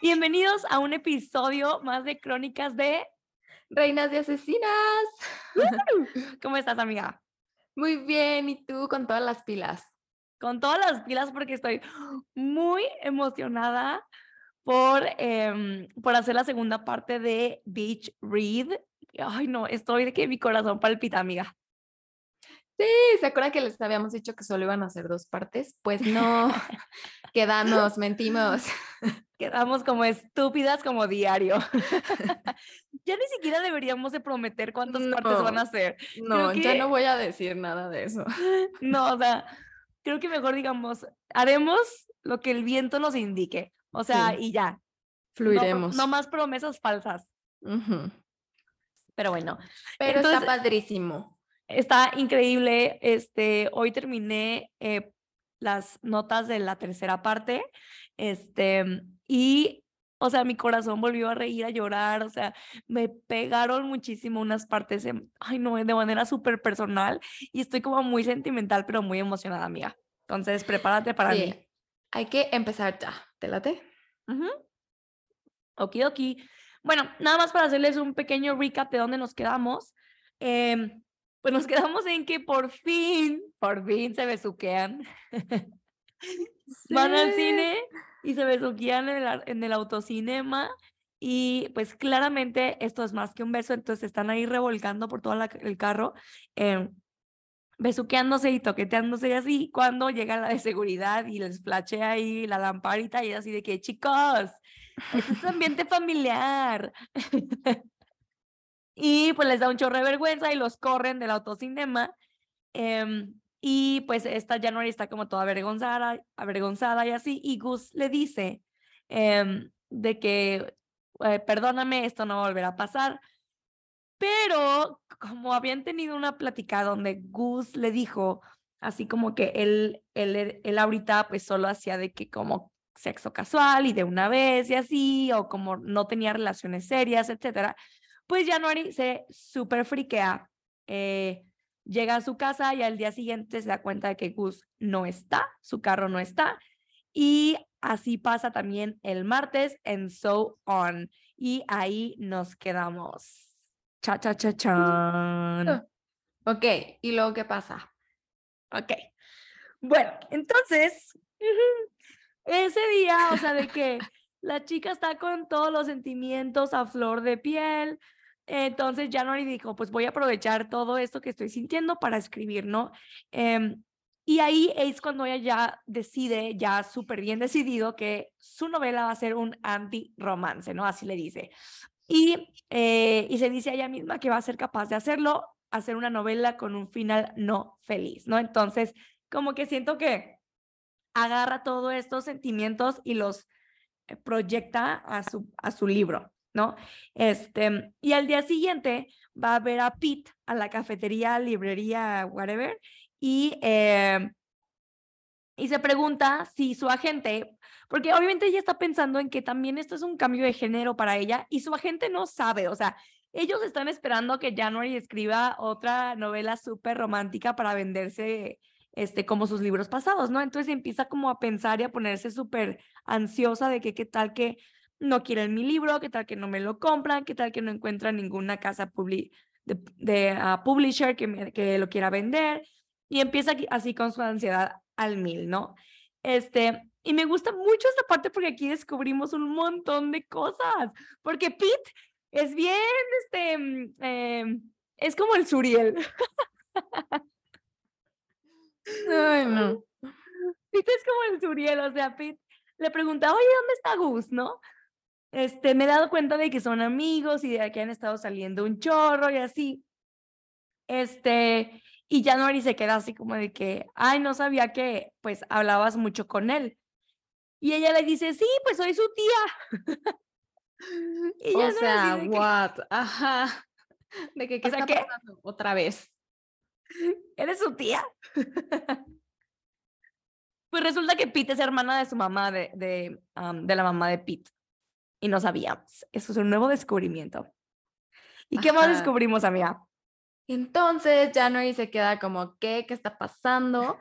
Bienvenidos a un episodio más de Crónicas de Reinas de Asesinas. ¿Cómo estás, amiga? Muy bien, ¿y tú con todas las pilas? Con todas las pilas porque estoy muy emocionada por, em, por hacer la segunda parte de Beach Read. Ay, no, estoy de que mi corazón palpita, amiga. Sí, ¿se acuerdan que les habíamos dicho que solo iban a hacer dos partes? Pues no, quedamos, mentimos. Quedamos como estúpidas como diario. ya ni siquiera deberíamos de prometer cuántas partes van a ser. No, ya no voy a decir nada de eso. no, o sea, creo que mejor digamos, haremos lo que el viento nos indique. O sea, y ya. Fluiremos. No, más promesas falsas. Pero bueno. Pero está padrísimo está increíble. Este, hoy terminé eh, las notas de la tercera parte. Este, y, o sea, mi corazón volvió a reír, a llorar. O sea, me pegaron muchísimo unas partes, ay, no, de manera súper personal. Y estoy como muy sentimental, pero muy emocionada, amiga. Entonces, prepárate para mí. Hay que empezar ya. ¿Te late? Okidoki. Bueno, nada más para hacerles un pequeño recap de dónde nos quedamos. Eh, pues nos quedamos en que por fin, por fin se besuquean. Van al cine y se besuquean en el, en el autocinema. Y pues claramente esto es más que un beso, entonces están ahí revolcando por todo el carro, eh, besuqueándose y toqueteándose y así. Cuando llega la de seguridad y les flashea ahí la lamparita y así de que, chicos, este es ambiente familiar. Y pues les da un chorro de vergüenza y los corren del autocinema. Eh, y pues esta January está como toda avergonzada, avergonzada y así. Y Gus le dice eh, de que, perdóname, esto no volverá a pasar. Pero como habían tenido una plática donde Gus le dijo, así como que él, él, él ahorita pues solo hacía de que como sexo casual y de una vez y así, o como no tenía relaciones serias, etcétera pues January se super friquea, eh, llega a su casa y al día siguiente se da cuenta de que Gus no está, su carro no está. Y así pasa también el martes en So On. Y ahí nos quedamos. Cha, cha, cha, chan. Ok, ¿y luego qué pasa? Ok. Bueno, entonces, ese día, o sea, de que la chica está con todos los sentimientos a flor de piel, entonces January dijo, pues voy a aprovechar todo esto que estoy sintiendo para escribir, ¿no? Em, y ahí es cuando ella ya decide, ya súper bien decidido, que su novela va a ser un anti-romance, ¿no? Así le dice. Y, eh, y se dice a ella misma que va a ser capaz de hacerlo, hacer una novela con un final no feliz, ¿no? Entonces, como que siento que agarra todos estos sentimientos y los eh, proyecta a su, a su libro. ¿no? Este, y al día siguiente va a ver a Pete a la cafetería, librería, whatever, y, eh, y se pregunta si su agente, porque obviamente ella está pensando en que también esto es un cambio de género para ella y su agente no sabe, o sea, ellos están esperando que January escriba otra novela súper romántica para venderse este, como sus libros pasados, ¿no? Entonces empieza como a pensar y a ponerse súper ansiosa de que qué tal que no quieren mi libro, qué tal que no me lo compran, qué tal que no encuentran ninguna casa de, ah, publisher que, que lo quiera vender. Y empieza así con su ansiedad al mil, ¿no? Este, y me gusta mucho esta parte porque aquí descubrimos un montón de cosas. Porque Pete es bien, este, mm, em, es como el Suriel. Ay, no. Pete es como el Suriel, o sea, Pete le pregunta, oye, ¿dónde está Gus, no? este, me he dado cuenta de que son amigos y de que han estado saliendo un chorro y así. Este, y January se queda así como de que, ay, no sabía que pues hablabas mucho con él. Y ella le dice, sí, pues soy su tía. y o sea, what? Ajá. De que, ¿qué está pasando? Otra vez. ¿Eres su tía? pues resulta que Pete es hermana de su mamá, de, de, de la mamá de Pete y no sabíamos. Eso es un nuevo descubrimiento. ¿Y qué más descubrimos, amiga? Entonces January se queda como, ¿qué? ¿Qué está pasando?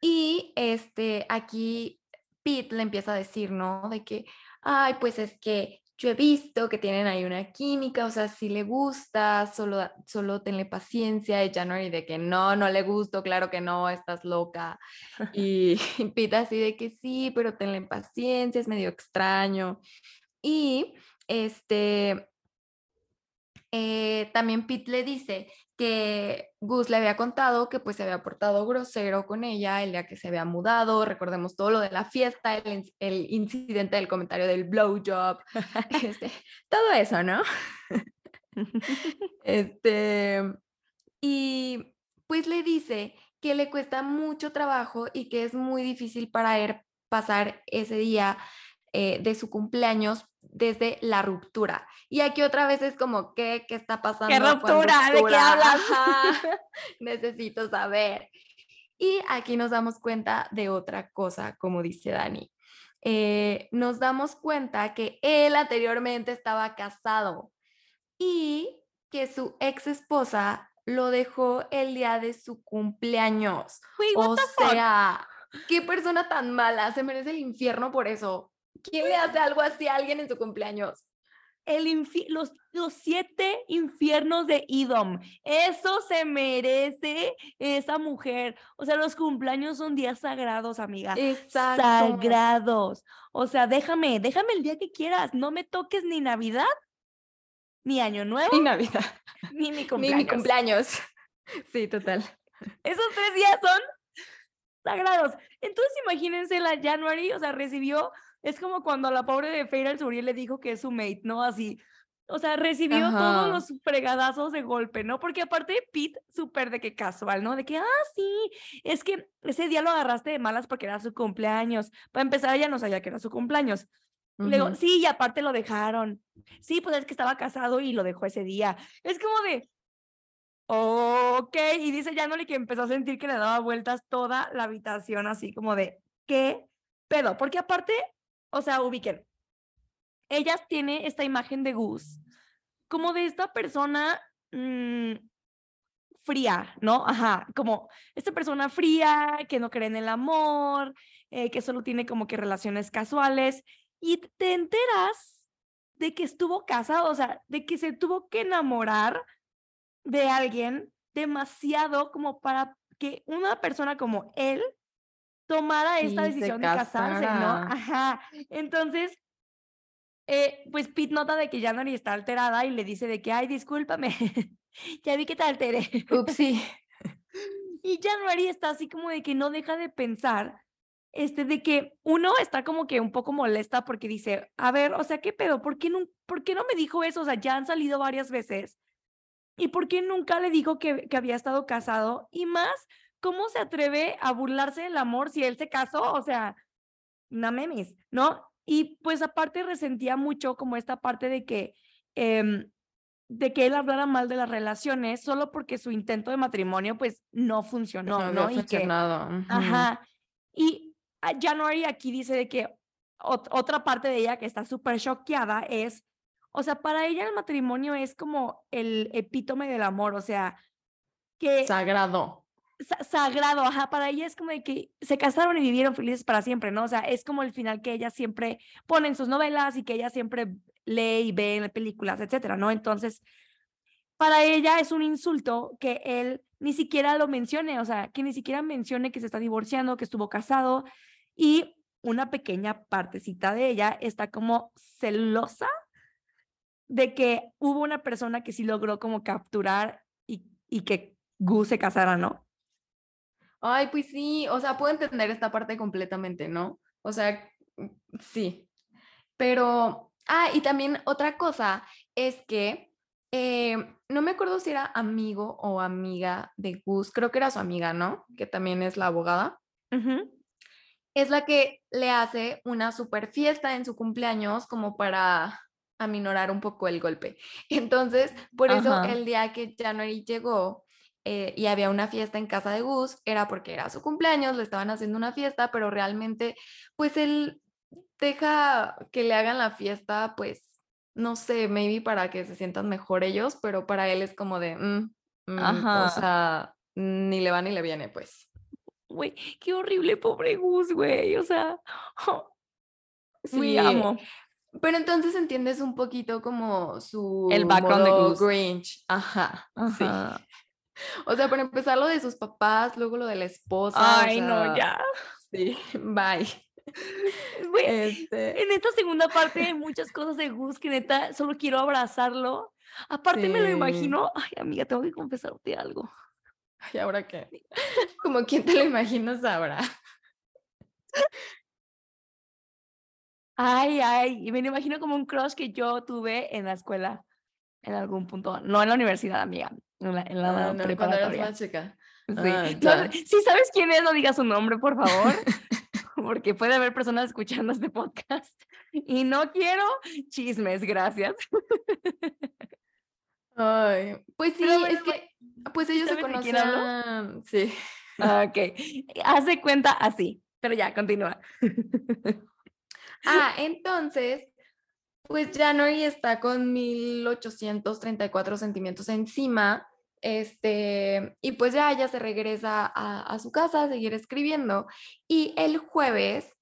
Y este, aquí Pete le empieza a decir, ¿no? De que, ay, pues es que yo he visto que tienen ahí una química, o sea, si le gusta, solo, solo tenle paciencia. Y January de que no, no le gusto, claro que no, estás loca. Y Pete así de que sí, pero tenle paciencia, es medio extraño. Y este, eh, también Pete le dice que Gus le había contado que pues se había portado grosero con ella el día que se había mudado, recordemos todo lo de la fiesta, el, incidente del comentario del blowjob, este, todo eso, ¿no? este, y pues le dice que le cuesta mucho trabajo y que es muy difícil para él pasar ese día eh, de su cumpleaños desde la ruptura. Y aquí otra vez es como, ¿qué, qué está pasando? ¿Qué ruptura? ¿De qué hablas? Necesito saber. Y aquí nos damos cuenta de otra cosa, como dice Dani. Eh, nos damos cuenta que él anteriormente estaba casado y que su ex esposa lo dejó el día de su cumpleaños. o sea, qué persona tan mala, se merece el infierno por eso. ¿Quién le hace algo así a alguien en su cumpleaños? El los, los siete infiernos de Idom. Eso se merece esa mujer. O sea, los cumpleaños son días sagrados, amiga. Exacto. Sagrados. O sea, déjame, déjame el día que quieras. No me toques ni Navidad, ni Año Nuevo. Ni Navidad. Ni mi cumpleaños. Ni mi cumpleaños. Sí, total. Esos tres días son sagrados. Entonces, imagínense la January, o sea, recibió es como cuando la pobre de Feira el Suriel le dijo que es su mate, ¿no? Así. O sea, recibió todos los fregadazos de golpe, ¿no? Porque aparte Pete, súper de que casual, ¿no? De que, ah, sí, es que ese día lo agarraste de malas porque era su cumpleaños. Para empezar, ella no sabía que era su cumpleaños. Luego, sí, y aparte lo dejaron. Sí, pues es que estaba casado y lo dejó ese día. Es como de, ok, y dice Janoli que empezó a sentir que le daba vueltas toda la habitación, así como de, ¿qué pedo? Porque aparte, o sea, ubiquen. Ella tiene esta imagen de Gus como de esta persona mm, fría, ¿no? Ajá, como esta persona fría, que no cree en el amor, eh, que solo tiene como que relaciones casuales, y te enteras de que estuvo casado, o sea, de que se tuvo que enamorar de alguien demasiado como para que una persona como él tomara esta decisión de casarse, ¿no? Ajá. Entonces, eh, pues Pete nota de que January está alterada y le dice de que, ay, discúlpame, ya vi que te alteré. Upsi. y January está así como de que no deja de pensar, este, de que uno está como que un poco molesta porque dice, a ver, o sea, ¿qué pedo? ¿Por qué no, ¿por qué no me dijo eso? O sea, ya han salido varias veces. ¿Y por qué nunca le dijo que, que había estado casado? Y más ¿cómo se atreve a burlarse del amor si él se casó? O sea, no memes, ¿no? Y pues aparte resentía mucho como esta parte de que, em, de que él hablara mal de las relaciones solo porque su intento de matrimonio pues no funcionó, ¿no? Y que, Ajá. Y January aquí dice de que otra parte de ella que está súper choqueada es, o sea, para ella el matrimonio es como el epítome del amor, o sea, que... Sagrado sagrado, ajá, para ella es como de que se casaron y vivieron felices para siempre, ¿no? O sea, es como el final que ella siempre pone en sus novelas y que ella siempre lee y ve en películas, etcétera, ¿no? Entonces, para ella es un insulto que él ni siquiera lo mencione, o sea, que ni siquiera mencione que se está divorciando, que estuvo casado y una pequeña partecita de ella está como celosa de que hubo una persona que sí logró como capturar y, y que Gus se casara, ¿no? Ay, pues sí, o sea, puedo entender esta parte completamente, ¿no? O sea, sí. Pero, ah, y también otra cosa es que eh, no me acuerdo si era amigo o amiga de Gus, creo que era su amiga, ¿no? Que también es la abogada. Es la que le hace una super fiesta en su cumpleaños como para aminorar un poco el golpe. Entonces, por eso el día que January llegó, eh, y había una fiesta en casa de Gus, era porque era su cumpleaños, le estaban haciendo una fiesta, pero realmente, pues él deja que le hagan la fiesta, pues no sé, maybe para que se sientan mejor ellos, pero para él es como de, mm, mm, o Ajá. sea, ni le va ni le viene, pues. Güey, qué horrible, pobre Gus, güey. O sea, muy Sí, amo. pero entonces entiendes un poquito como su El background de modo Gus. Grinch. Ajá, sí. O sea, para empezar lo de sus papás, luego lo de la esposa. o Ay, no, ya. Sí, bye. Este, en esta segunda parte hay muchas cosas de Gus que neta solo quiero abrazarlo. Aparte me lo imagino, ay amiga, tengo que confesarte algo. ¿y ahora qué? Como quién te lo imaginas ahora. Ay, ay, y me lo imagino como un crush que yo tuve en la escuela en algún punto, no en la universidad, amiga, en la, en la Ah, no, cuando eras preparatoria. más chica. Sí. Ah, No, si sabes quién es, no digas su nombre, por favor, porque puede haber personas escuchando este podcast y no quiero chismes, gracias. Ay, pues sí, bueno, es que, pues ellos se conocían. Sí. Ah, Ok, hace cuenta así, pero ya, continúa. Ah, entonces, pues January está con 1834 sentimientos encima. Este, y pues ya ella se regresa a, a su casa a seguir escribiendo. Y el jueves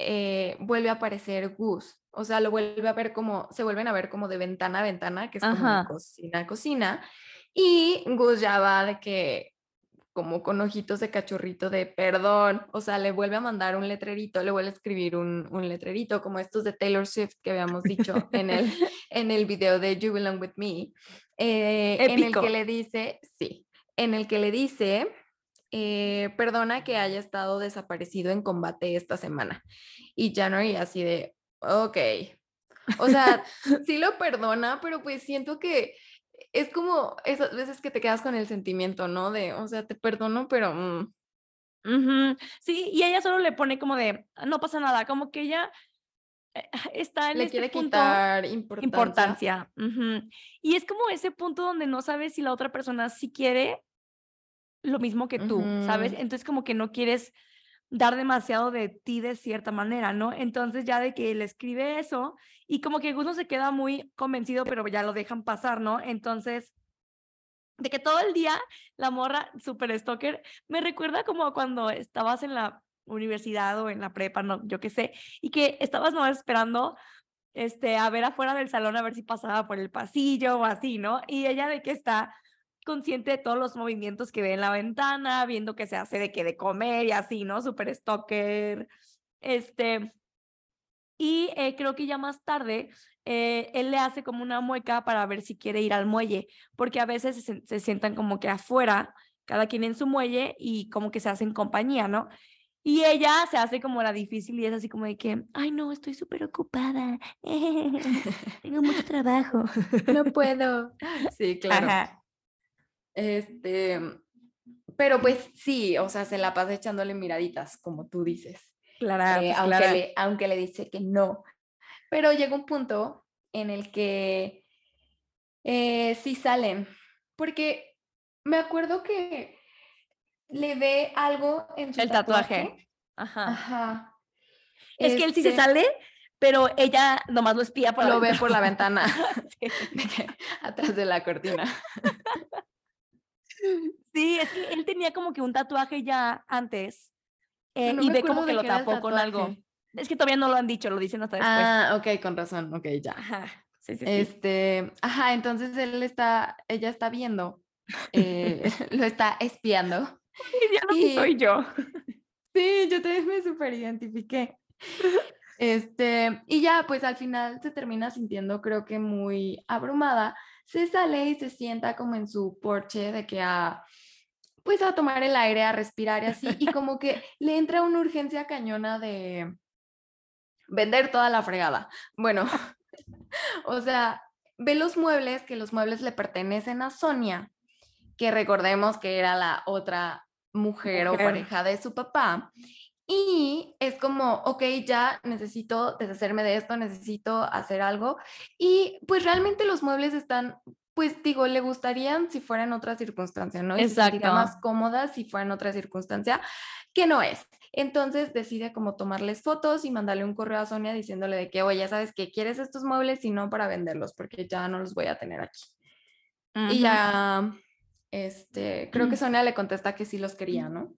eh, vuelve a aparecer Gus. O sea, lo vuelve a ver como, se vuelven a ver como de ventana a ventana, que es como de cocina a cocina. Y Gus ya va de que, como con ojitos de cachorrito de perdón, o sea, le vuelve a mandar un letrerito, le vuelve a escribir un, un letrerito, como estos de Taylor Swift que habíamos dicho en el, en el video de You Belong With Me, eh, en el que le dice, sí, en el que le dice, eh, perdona que haya estado desaparecido en combate esta semana. Y January así de, ok. O sea, sí lo perdona, pero pues siento que es como esas veces que te quedas con el sentimiento, ¿no? De, o sea, te perdono, pero... mm, Ujú, Sí, y ella solo le pone como de, "Ah, no pasa nada, como que ella está en le este quiere punto quitar importancia. importancia. Y es como ese punto donde no sabes si la otra persona sí quiere lo mismo que tú, ¿sabes? Entonces como que no quieres dar demasiado de ti de cierta manera, ¿no? Entonces ya de que le escribe eso y como que Gus no se queda muy convencido, pero ya lo dejan pasar, ¿no? Entonces, de que todo el día la morra super stalker me recuerda como cuando estabas en la universidad o en la prepa, no, yo qué sé, y que estabas no esperando este a ver afuera del salón a ver si pasaba por el pasillo o así, ¿no? Y ella de que está consciente de todos los movimientos que ve en la ventana, viendo que se hace de que de comer y así, ¿no? Super stalker. Este, y eh, creo que ya más tarde eh, él le hace como una mueca para ver si quiere ir al muelle, porque a veces se, se sientan como que afuera, cada quien en su muelle y como que se hacen compañía, ¿no? Y ella se hace como la difícil y es así como de que, ay no, estoy súper ocupada, tengo mucho trabajo. No puedo. Sí, claro. Ajá. Este, pero pues sí, o sea, se la pasa echándole miraditas, como tú dices. Clara, eh, pues, aunque, Clara. le, aunque le dice que no. Pero llega un punto en el que eh, sí salen, porque me acuerdo que le ve algo en su El tatuaje. Ajá. Ajá. Es que él sí se Este, sale, pero ella nomás lo espía por la Lo ve ventana. por la ventana, Sí. atrás de la cortina. Sí, es que él tenía como que un tatuaje ya antes eh, No y ve como que lo tapó con algo. Es que todavía no lo han dicho, lo dicen hasta después. Ah, ok, con razón, ok, ya. Ajá. Sí, sí, sí. Este, ajá, entonces él está, ella está viendo, eh, lo está espiando. Y ya no y- soy yo. Sí, yo también me súper identifiqué. Este, y ya, pues al final se termina sintiendo, creo que muy abrumada. Se sale y se sienta como en su porche de que a, pues a tomar el aire, a respirar y así. Y como que le entra una urgencia cañona de vender toda la fregada. Bueno, o sea, ve los muebles, que los muebles le pertenecen a Sonia, que recordemos que era la otra mujer, o pareja de su papá. Y es como, ok, ya necesito deshacerme de esto, necesito hacer algo. Y pues realmente los muebles están pues digo, le gustarían si fuera en otra circunstancia, ¿no? Y se sentiría más cómoda si fuera en otra circunstancia, que no es. Entonces decide como tomarles fotos y mandarle un correo a Sonia diciéndole de que, oye, ya sabes que quieres estos muebles y no para venderlos, porque ya no los voy a tener aquí. Y ya, este, creo que Sonia le contesta que sí los quería, ¿no?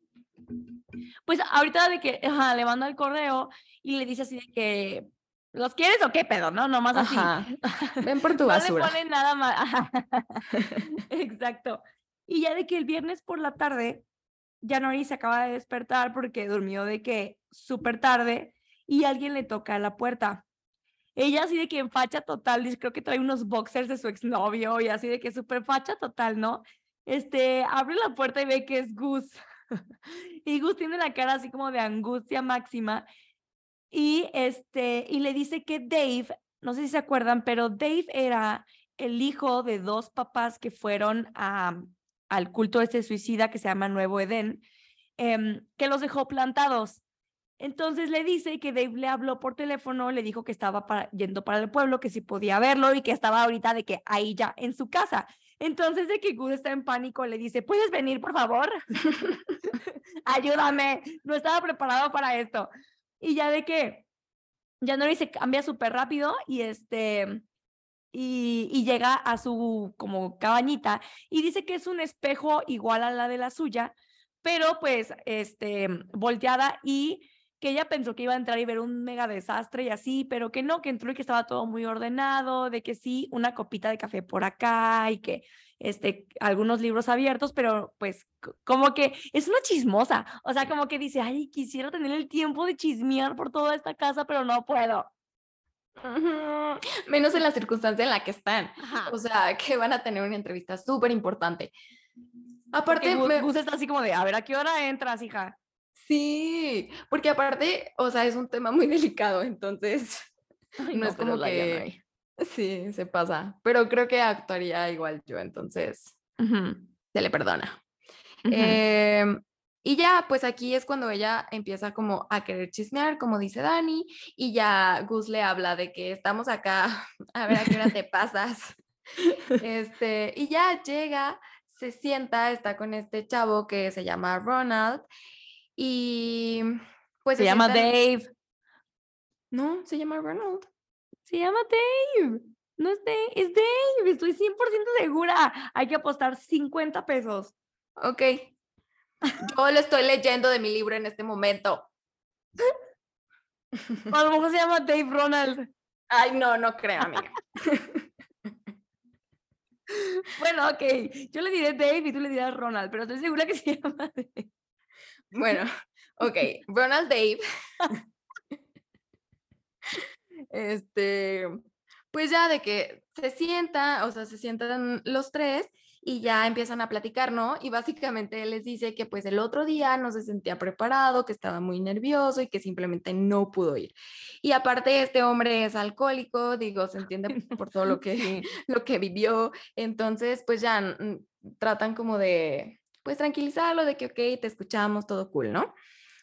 Pues ahorita de que le manda el correo y le dice así de que, ¿Los quieres o qué pedo, no? Nomás así. Ven por tu basura. No le ponen nada más. Exacto. Y ya de que el viernes por la tarde, January se acaba de despertar porque durmió de que súper tarde y alguien le toca la puerta. Ella así de que en facha total, creo que trae unos boxers de su exnovio y así de que súper facha total, ¿no? Este, abre la puerta y ve que es Gus. y Gus tiene la cara así como de angustia máxima y, este, y le dice que Dave, no sé si se acuerdan, pero Dave era el hijo de dos papás que fueron a, al culto este suicida que se llama Nuevo Edén, em, que los dejó plantados. Entonces le dice que Dave le habló por teléfono, le dijo que estaba para, yendo para el pueblo, que si podía verlo y que estaba ahorita de que ahí ya en su casa. Entonces de que Good está en pánico, le dice, ¿puedes venir, por favor? Ayúdame, no estaba preparado para esto. Y ya de que January se cambia súper rápido y este y, y, llega a su como cabañita y dice que es un espejo igual a la de la suya, pero pues este volteada y que ella pensó que iba a entrar y ver un mega desastre y así, pero que no, que entró y que estaba todo muy ordenado, de que sí, una copita de café por acá y que este, algunos libros abiertos, pero pues como que es una chismosa, o sea, como que dice, ay, quisiera tener el tiempo de chismear por toda esta casa, pero no puedo. Menos en la circunstancia en la que están. O sea, que van a tener una entrevista súper importante. Aparte, me... gusta está así como de, a ver, ¿a qué hora entras, hija? Sí, porque aparte, o sea, es un tema muy delicado, entonces no, es como que... Sí, se pasa. Pero creo que actuaría igual yo, entonces se le perdona. Em, y ya, pues aquí es cuando ella empieza como a querer chismear, como dice Dani, y ya Gus le habla de que estamos acá, a ver a qué hora te pasas. Este, y ya llega, se sienta, está con este chavo que se llama Ronald, y pues... Se, llama Dave. No, se llama Ronald. Se llama Dave. No es Dave, es Dave. Estoy 100% segura. Hay que apostar 50 pesos. Ok. Yo lo estoy leyendo de mi libro en este momento. A lo mejor se llama Dave Ronald. Ay, no, no creo, amiga. bueno, ok. Yo le diré Dave y tú le dirás Ronald, pero estoy segura que se llama Dave. Bueno, ok. Ronald Dave este, pues ya de que se sienta, o sea, se sientan los tres y ya empiezan a platicar, ¿no? Y básicamente él les dice que pues el otro día no se sentía preparado, que estaba muy nervioso y que simplemente no pudo ir. Y aparte este hombre es alcohólico, digo, se entiende por todo lo que, lo que vivió, entonces pues ya tratan como de, pues tranquilizarlo, de que, ok, te escuchamos, todo cool, ¿no?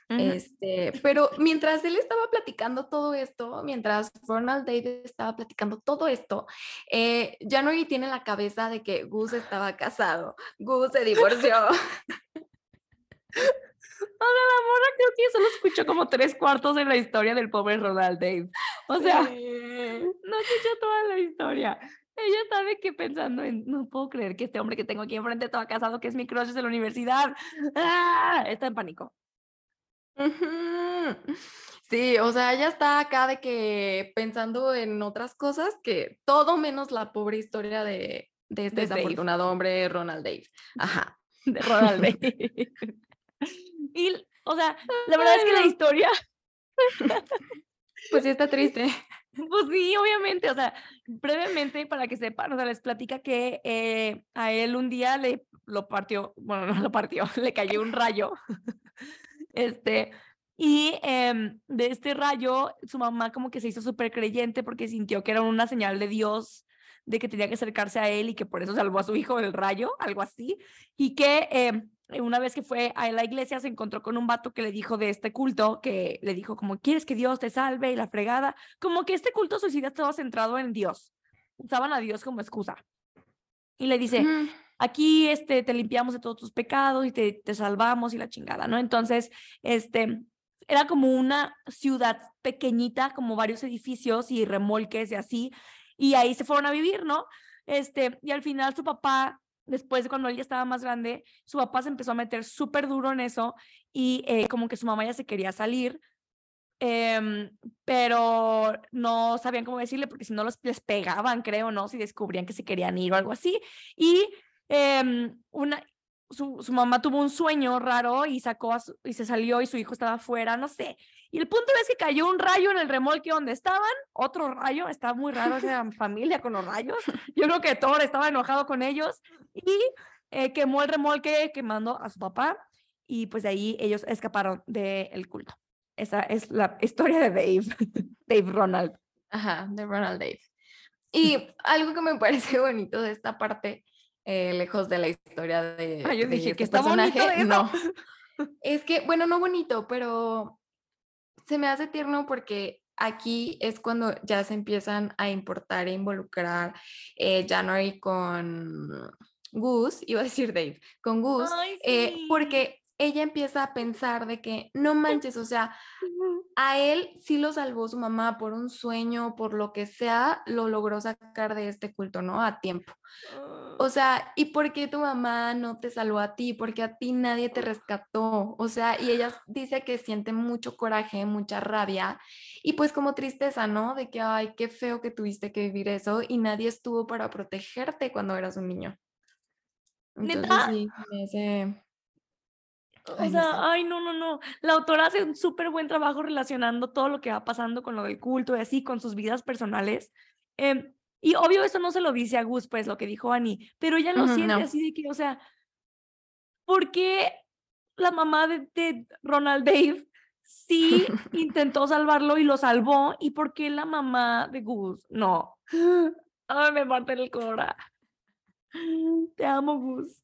Este, pero mientras él estaba platicando todo esto, mientras Ronald Davis estaba platicando todo esto, eh, January tiene la cabeza de que Gus estaba casado, Gus se divorció. Ahora la morra creo que solo escuchó como tres cuartos de la historia del pobre Ronald Dave. O sea, no escuchó toda la historia. Ella sabe que pensando en, no puedo creer que este hombre que tengo aquí enfrente estaba casado, que es mi crush de la universidad. ¡Ah! Está en pánico. Sí, o sea, ella está acá de que pensando en otras cosas que todo menos la pobre historia de, de este desafortunado hombre, Ronald Dave. Ajá. De Ronald Dave. y, o sea, la verdad es que la historia. pues sí está triste. Pues sí, obviamente, o sea, brevemente para que sepan, o sea, les platica que eh, a él un día le lo partió, bueno, no lo partió, le cayó un rayo este, y em, de este rayo, su mamá como que se hizo súper creyente porque sintió que era una señal de Dios de que tenía que acercarse a él y que por eso salvó a su hijo del rayo, algo así. Y que em, una vez que fue a la iglesia se encontró con un vato que le dijo de este culto, que le dijo como, ¿quieres que Dios te salve? Y la fregada, como que este culto suicida estaba centrado en Dios. Usaban a Dios como excusa. Y le dice, aquí este, te limpiamos de todos tus pecados y te, te salvamos y la chingada, ¿no? Entonces, este, era como una ciudad pequeñita, como varios edificios y remolques y así, y ahí se fueron a vivir, ¿no? Este, y al final su papá, después de cuando él ya estaba más grande, su papá se empezó a meter súper duro en eso y eh, como que su mamá ya se quería salir, em, pero no sabían cómo decirle porque si no los, les pegaban, creo, ¿no? Si descubrían que se querían ir o algo así. Y em, una, su, su, mamá tuvo un sueño raro y sacó y se salió y su hijo estaba afuera, no sé. Y el punto es que cayó un rayo en el remolque donde estaban, otro rayo, estaba muy raro esa familia con los rayos. Yo creo que Thor estaba enojado con ellos y eh, quemó el remolque quemando a su papá y pues de ahí ellos escaparon del culto. Esa es la historia de Dave, Dave Ronald. Ajá, de Ronald Dave. Y algo que me parece bonito de esta parte eh, lejos de la historia de. Ah, yo dije este que está bonito No. Es que, bueno, no bonito, pero se me hace tierno porque aquí es cuando ya se empiezan a importar e involucrar eh, January con Gus, iba a decir Dave, con Gus, eh, porque ella empieza a pensar de que no manches, o sea, a él sí lo salvó su mamá por un sueño, por lo que sea, lo logró sacar de este culto, ¿no? A tiempo. O sea, ¿y por qué tu mamá no te salvó a ti? Porque a ti nadie te rescató. O sea, y ella dice que siente mucho coraje, mucha rabia y pues como tristeza, ¿no? De que, ay, qué feo que tuviste que vivir eso y nadie estuvo para protegerte cuando eras un niño. Entonces, sí, me hace o sea, ay, no, no, no. La autora hace un súper buen trabajo relacionando todo lo que va pasando con lo del culto y así, con sus vidas personales. Em, y obvio, eso no se lo dice a Gus, pues lo que dijo Annie, pero ella lo siente así de que, o sea, ¿por qué la mamá de, Ronald Dave sí intentó salvarlo y lo salvó? ¿Y por qué la mamá de Gus no? Ay, me parte el cora. Te amo, Gus.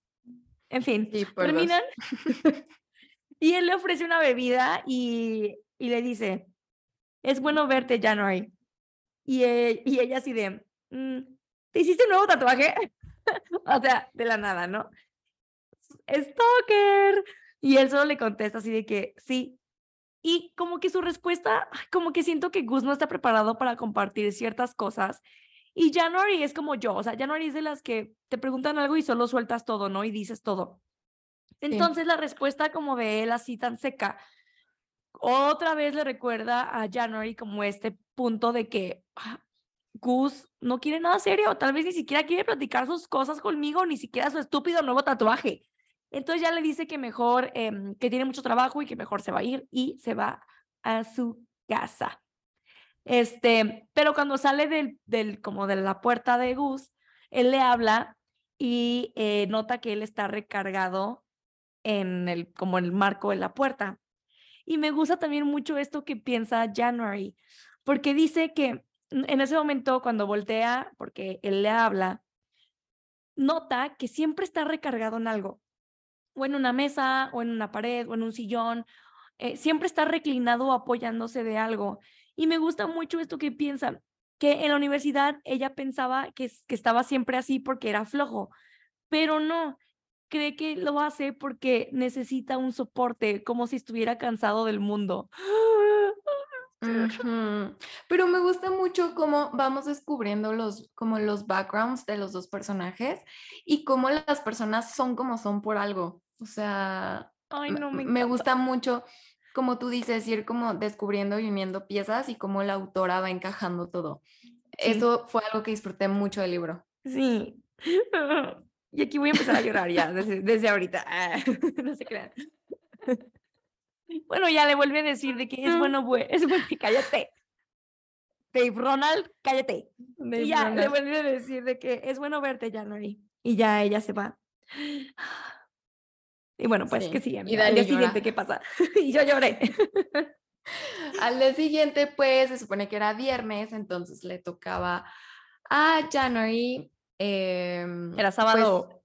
En fin, terminan. y él le ofrece una bebida y, y le dice, es bueno verte, January. Y, eh, y ella así de, ¿te hiciste un nuevo tatuaje? o sea, de la nada, ¿no? Stalker. Y él solo le contesta así de que sí. Y como que su respuesta, como que siento que Gus no está preparado para compartir ciertas cosas y January es como yo, o sea, January es de las que te preguntan algo y solo sueltas todo, ¿no? Y dices todo. Entonces la respuesta como de él así tan seca, otra vez le recuerda a January como este punto de que ah, Gus no quiere nada serio, tal vez ni siquiera quiere platicar sus cosas conmigo, ni siquiera su estúpido nuevo tatuaje. Entonces ya le dice que mejor, em, que tiene mucho trabajo y que mejor se va a ir y se va a su casa. Este, pero cuando sale del, del, como de la puerta de Gus, él le habla y eh, nota que él está recargado en el, como el marco de la puerta. Y me gusta también mucho esto que piensa January, porque dice que en ese momento cuando voltea, porque él le habla, nota que siempre está recargado en algo, o en una mesa, o en una pared, o en un sillón, eh, siempre está reclinado apoyándose de algo. Y me gusta mucho esto que piensa, que en la universidad ella pensaba que, que estaba siempre así porque era flojo, pero no, cree que lo hace porque necesita un soporte, como si estuviera cansado del mundo. Pero me gusta mucho cómo vamos descubriendo los, como los backgrounds de los dos personajes y cómo las personas son como son por algo. O sea, Ay, no, me, me gusta mucho como tú dices, ir como descubriendo y uniendo piezas y cómo la autora va encajando todo. Eso fue algo que disfruté mucho del libro. Sí. Y aquí voy a empezar a llorar ya, desde, ahorita. no se crean. Bueno, ya le vuelve a decir de que es bueno, es bueno, cállate. Dave Ronald, cállate. y ya le vuelve a decir de que es bueno verte, ya no Y ya ella se va. Y bueno, pues que sigue. Y al día siguiente, ¿qué pasa? y yo lloré. al día siguiente, pues se supone que era viernes, entonces le tocaba a January. Em, era sábado. Pues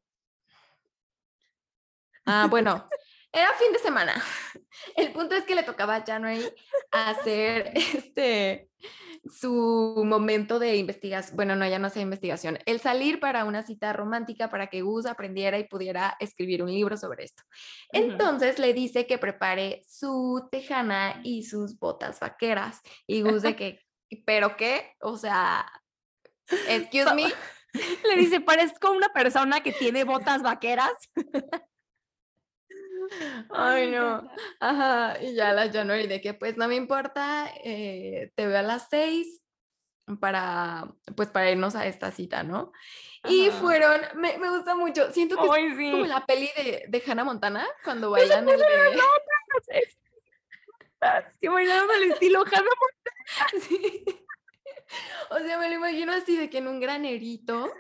ah, bueno, era fin de semana. El punto es que le tocaba a January hacer este su momento de investigación, bueno, no, ya no sé investigación, el salir para una cita romántica para que Gus aprendiera y pudiera escribir un libro sobre esto. Entonces le dice que prepare su tejana y sus botas vaqueras. Y Gus de que, ¿pero qué? O sea, excuse me. Le dice, parezco una persona que tiene botas vaqueras. Ay, no. Ajá, y ya la January de que pues no me importa, eh, te veo a las seis para, pues para irnos a esta cita, ¿no? Y fueron, me, me, gusta mucho, siento que es como la peli de, de Hannah Montana, cuando bailan el de... que bailaron al estilo Hannah Montana. Sí. O sea, me lo imagino así de que en un granerito.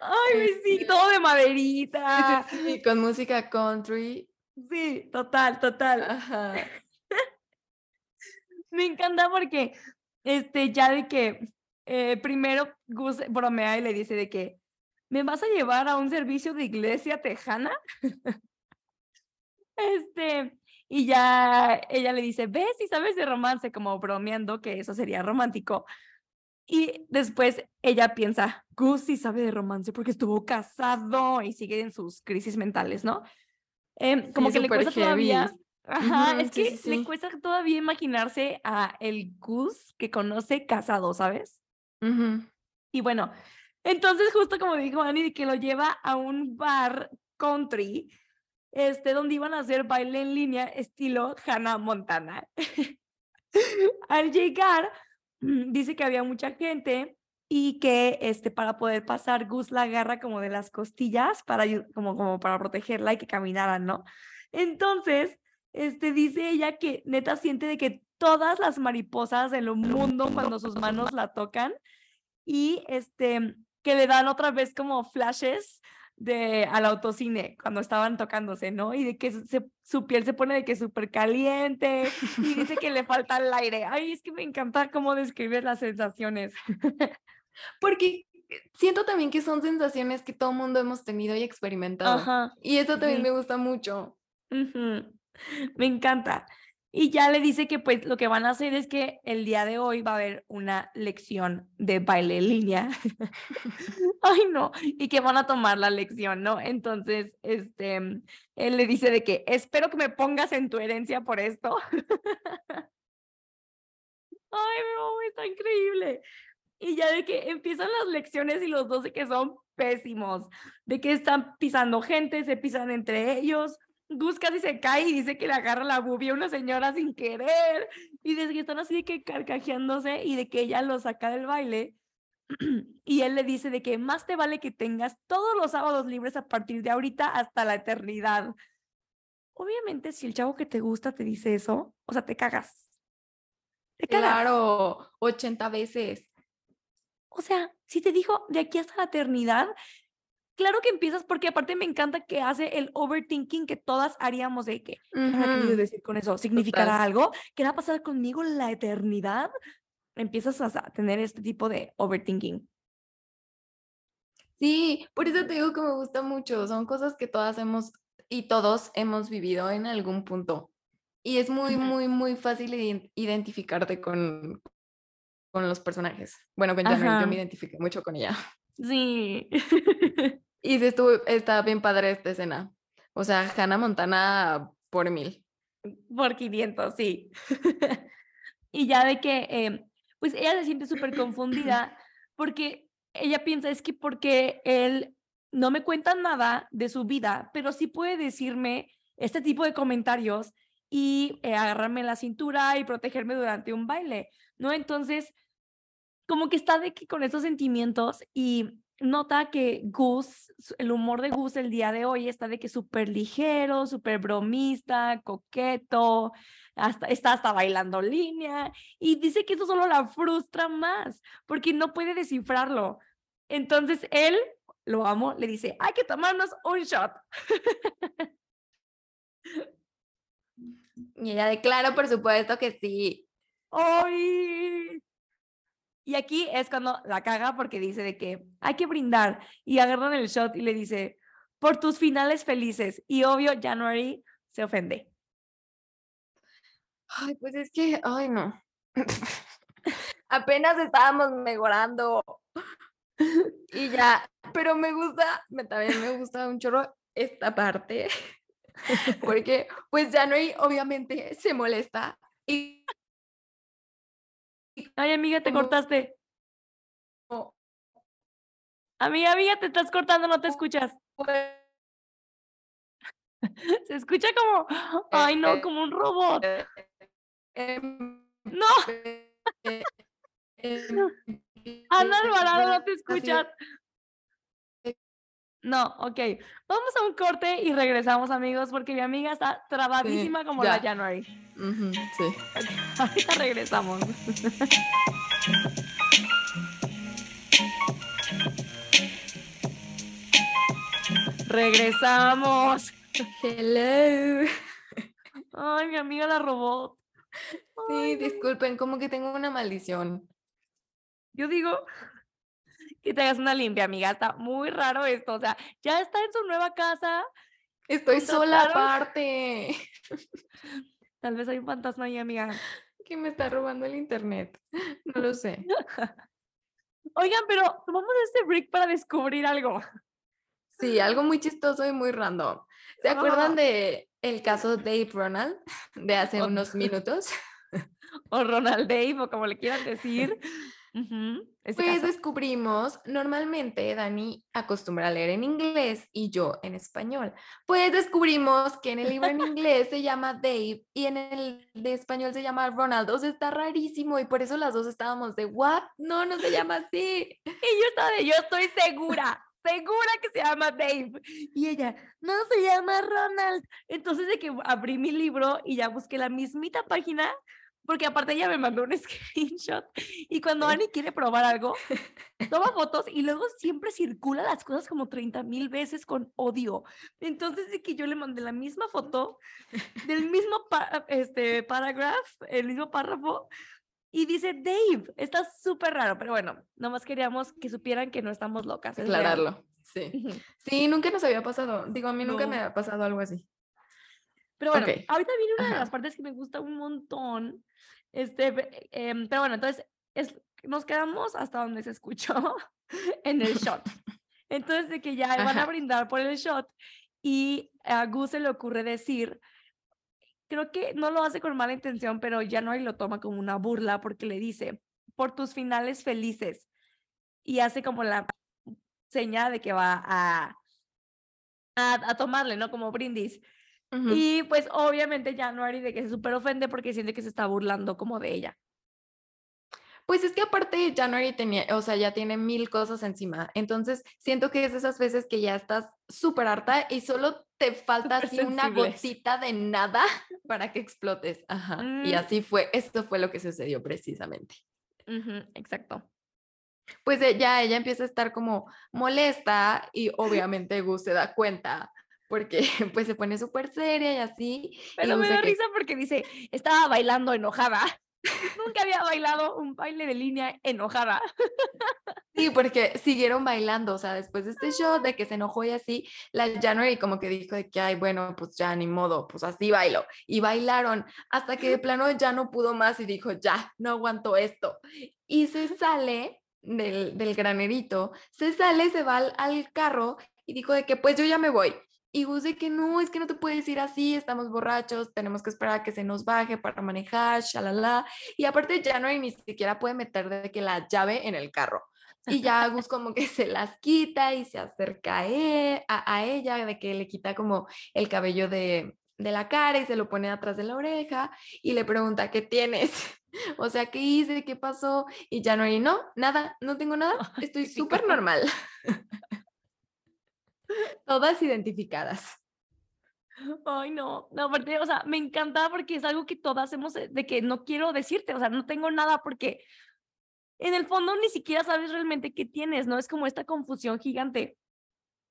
Ay, sí, este todo de maderita. Sí, con música country. Sí, total, total. Me encanta porque, este, ya de que eh, primero Gus bromea y le dice de que, ¿me vas a llevar a un servicio de iglesia tejana? este, y ya ella le dice, ves si sabes de romance, como bromeando que eso sería romántico. Y después ella piensa, Gus sí sabe de romance porque estuvo casado y sigue en sus crisis mentales, ¿no? Em, como que le cuesta todavía. Ajá, es que le cuesta todavía imaginarse a el Gus que conoce casado, ¿sabes? Y bueno, entonces justo como dijo Annie, que lo lleva a un bar country, este, donde iban a hacer baile en línea estilo Hannah Montana. Al llegar, dice que había mucha gente y que este, para poder pasar, Gus la agarra como de las costillas para, como, como para protegerla y que caminaran, ¿no? Entonces, este, dice ella que neta siente de que todas las mariposas del mundo cuando sus manos la tocan y este, que le dan otra vez como flashes de al autocine cuando estaban tocándose, ¿no? Y de que su piel se pone de que súper caliente y dice que le falta el aire. Ay, es que me encanta cómo describir las sensaciones. Porque siento también que son sensaciones que todo mundo hemos tenido y experimentado. Y eso también me gusta mucho. Me encanta. Y ya le dice que pues lo que van a hacer es que el día de hoy va a haber una lección de baile en línea. Ay, no, y que van a tomar la lección, ¿no? Entonces, este, él le dice de que espero que me pongas en tu herencia por esto. Ay, no, está increíble. Y ya de que empiezan las lecciones y los dos de que son pésimos, de que están pisando gente, se pisan entre ellos. Gus casi se cae y dice que le agarra la bubia a una señora sin querer. Y desde que están así de que carcajeándose y de que ella lo saca del baile. y él le dice de que más te vale que tengas todos los sábados libres a partir de ahorita hasta la eternidad. Obviamente, si el chavo que te gusta te dice eso, o sea, te cagas. Te cagas. Claro, 80 veces. O sea, si te dijo de aquí hasta la eternidad, claro que empiezas porque aparte me encanta que hace el overthinking que todas haríamos de que, ¿qué decir con eso? ¿Significará algo? ¿Qué va a pasar conmigo la eternidad? Empiezas a tener este tipo de overthinking. Sí, por eso te digo que me gusta mucho. Son cosas que todas hemos y todos hemos vivido en algún punto. Y es muy, muy, muy fácil identificarte con, con los personajes. Bueno, con Janet, yo me identifiqué mucho con ella. Sí. y sí, estuvo, está bien padre esta escena. O sea, Hannah Montana por mil. Por 500, sí. y ya de que, em, pues ella se siente súper confundida porque ella piensa, es que porque él no me cuenta nada de su vida, pero sí puede decirme este tipo de comentarios y eh, agarrarme la cintura y protegerme durante un baile, ¿no? Entonces, como que está de que con esos sentimientos y nota que Gus, el humor de Gus el día de hoy está de que súper ligero, súper bromista, coqueto, hasta, está hasta bailando línea y dice que eso solo la frustra más porque no puede descifrarlo. Entonces él, lo amo, le dice, hay que tomarnos un shot. Y ella declara, por supuesto que sí. ¡Ay! Y aquí es cuando la caga porque dice de que hay que brindar y agarran el shot y le dice, por tus finales felices. Y obvio, January se ofende. Ay, pues es que, ay, no. Apenas estábamos mejorando. Y ya, pero me gusta, me, también me gusta un chorro esta parte. Porque pues January obviamente se molesta y Ay, amiga, te cortaste. Amiga, amiga, te estás cortando, no te escuchas. Se escucha como, ay, no, Eh, como un robot. em, No, eh, Ana Alvarado, no te escuchas. No, ok. Vamos a un corte y regresamos, amigos, porque mi amiga está trabadísima como la. January. Sí. Ahorita regresamos. Regresamos. Hello. Ay, mi amiga la robot. Sí, disculpen, como que tengo una maldición. Yo digo que te hagas una limpia, amiga. Está muy raro esto. O sea, ya está en su nueva casa. Estoy sola aparte. Tal vez hay un fantasma ahí, amiga. Que me está robando el internet. No lo sé. Oigan, pero tomamos este break para descubrir algo. Sí, algo muy chistoso y muy random. ¿Se acuerdan Ah. de el caso Dave Ronald de hace Oh. unos minutos? O Ronald Dave, o como le quieran decir. Ujú, ese Pues caso. descubrimos, normalmente Dani acostumbra a leer en inglés y yo en español. Pues descubrimos que en el libro en inglés se llama Dave y en el de español se llama Ronald. O sea, está rarísimo y por eso las dos estábamos de, ¿what? No, no se llama así. Y yo estaba de, yo estoy segura, segura que se llama Dave. Y ella, no se llama Ronald. Entonces de que abrí mi libro y ya busqué la mismita página, porque aparte ella me mandó un screenshot. Y cuando Sí. Ani quiere probar algo, toma fotos y luego siempre circula las cosas como 30 mil veces con odio. Entonces de que yo le mandé la misma foto del mismo este, paragraph, el mismo párrafo, y dice Dave. Está súper raro, pero bueno, nomás queríamos que supieran que no estamos locas. es real. Aclararlo. Sí. Sí, nunca nos había pasado. Digo, a mí nunca No. me ha pasado algo así. Pero bueno, Ok. ahorita viene una de Ajá. las partes que me gusta un montón. Este, em, pero bueno, entonces es, nos quedamos hasta donde se escuchó en el shot. Entonces, de que ya van a Ajá. brindar por el shot y a Gus se le ocurre decir, creo que no lo hace con mala intención, pero ya no lo toma como una burla porque le dice, por tus finales felices. Y hace como la señal de que va a, a, a tomarle, ¿no? Como brindis. Y pues obviamente January de que se súper ofende porque siente que se está burlando como de ella. Pues es que aparte January tenía, o sea, ya tiene mil cosas encima. Entonces siento que es de esas veces que ya estás súper harta y solo te falta Súper así una gotita de nada para que explotes. Ajá. Y Mm. así fue, esto fue lo que sucedió precisamente. Ujú, exacto. Pues eh, ya ella empieza a estar como molesta y obviamente Gus se da cuenta porque pues se pone súper seria y así. y Pero Gus me da que, risa porque dice, estaba bailando enojada. Nunca había bailado un baile de línea enojada. Sí, porque siguieron bailando, o sea, después de este show de que se enojó y así, la January como que dijo de que, ay, bueno, pues ya ni modo, pues así bailo. Y bailaron hasta que de plano ya no pudo más y dijo, ya, no aguanto esto. Y se sale del, del granerito, se sale, se va al, al carro y dijo de que, pues yo ya me voy. Y Gus de que no, es que no te puedes ir así, estamos borrachos, tenemos que esperar a que se nos baje para manejar, shalala. Y aparte January ni siquiera puede meter de que la llave en el carro. Y ya Gus como que se las quita y se acerca a, e- a- a ella, de que le quita como el cabello de, de la cara y se lo pone atrás de la oreja y le pregunta, ¿qué tienes? O sea, ¿qué hice? ¿Qué pasó? Y January, no, nada, no tengo nada, estoy súper normal. Todas identificadas. Ay, no. No, aparte, o sea, me encanta porque es algo que todas hacemos eh, de que no quiero decirte, o sea, no tengo nada porque en el fondo ni siquiera sabes realmente qué tienes, ¿no? Es como esta confusión gigante.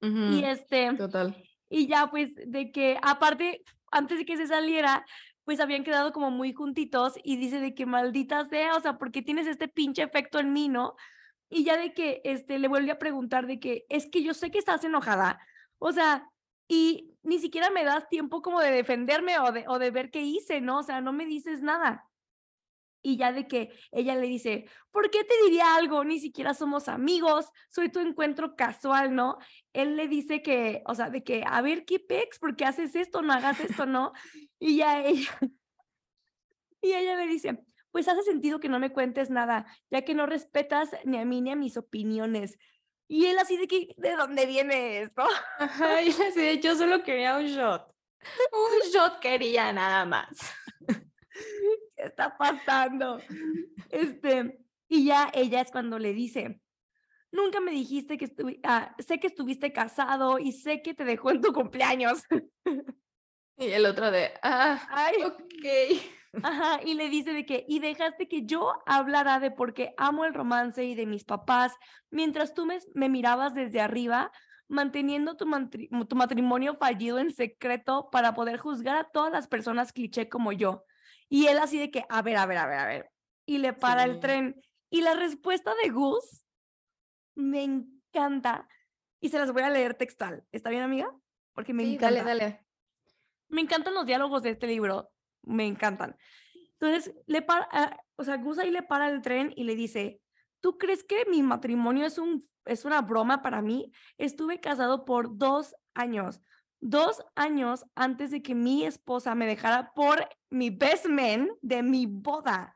Y Ujú, este, Total. y ya pues de que aparte, antes de que se saliera, pues habían quedado como muy juntitos y dice de que maldita sea, o sea, porque tienes este pinche efecto en mí, ¿no? Y ya de que este le vuelve a preguntar de que es que yo sé que estás enojada. O sea, y ni siquiera me das tiempo como de defenderme o de, o de ver qué hice, ¿no? O sea, no me dices nada. Y ya de que ella le dice, ¿por qué te diría algo? Ni siquiera somos amigos, soy tu encuentro casual, ¿no? Él le dice que, o sea, de que, a ver, ¿qué pex? ¿Por qué haces esto? No hagas esto, ¿no? Y ya ella, y ella le dice, pues hace sentido que no me cuentes nada, ya que no respetas ni a mí ni a mis opiniones. Y él así de que, ¿de dónde viene esto? Ajá, y así de, yo solo quería un shot. Un shot quería nada más. ¿Qué está pasando? Este, y ya ella es cuando le dice, nunca me dijiste que estuve, ah, sé que estuviste casado y sé que te dejó en tu cumpleaños. Y el otro de, ah, Ay, ok. Ajá, y le dice de que, y dejaste que yo hablara de por qué amo el romance y de mis papás, mientras tú me, me mirabas desde arriba, manteniendo tu, mantri- tu matrimonio fallido en secreto para poder juzgar a todas las personas cliché como yo. Y él así de que, a ver, a ver, a ver, a ver. Y le para el tren. Y la respuesta de Gus me encanta. Y se las voy a leer textual. ¿Está bien, amiga? Porque me Sí, encanta. dale, dale. Me encantan los diálogos de este libro, me encantan. Entonces, le para, ah, o sea, Gus ahí le para el tren y le dice, ¿tú crees que mi matrimonio es, un, es una broma para mí? Estuve casado por dos años, dos años antes de que mi esposa me dejara por mi best man de mi boda.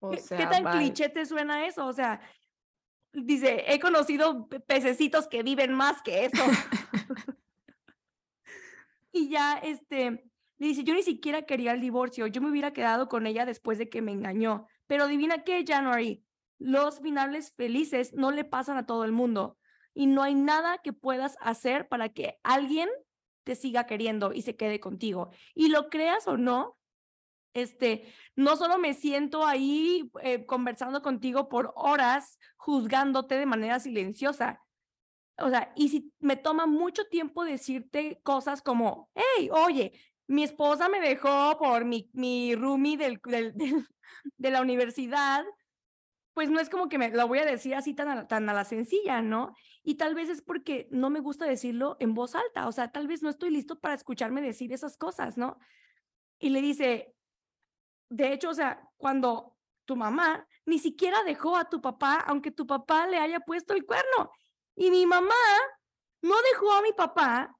O ¿Qué, qué sea, tan bye. cliché te suena eso? O sea, dice, he conocido pe- pececitos que viven más que eso. y ya, este, dice, yo ni siquiera quería el divorcio, yo me hubiera quedado con ella después de que me engañó. Pero adivina qué, January, los finales felices no le pasan a todo el mundo y no hay nada que puedas hacer para que alguien te siga queriendo y se quede contigo. Y lo creas o no, este, no solo me siento ahí eh, conversando contigo por horas, juzgándote de manera silenciosa. O sea, y si me toma mucho tiempo decirte cosas como, hey, oye, mi esposa me dejó por mi, mi roomie de la universidad, pues no es como que me lo voy a decir así tan a, tan a la sencilla, ¿no? Y tal vez es porque no me gusta decirlo en voz alta, o sea, tal vez no estoy listo para escucharme decir esas cosas, ¿no? Y le dice, de hecho, o sea, cuando tu mamá ni siquiera dejó a tu papá, aunque tu papá le haya puesto el cuerno. Y mi mamá no dejó a mi papá,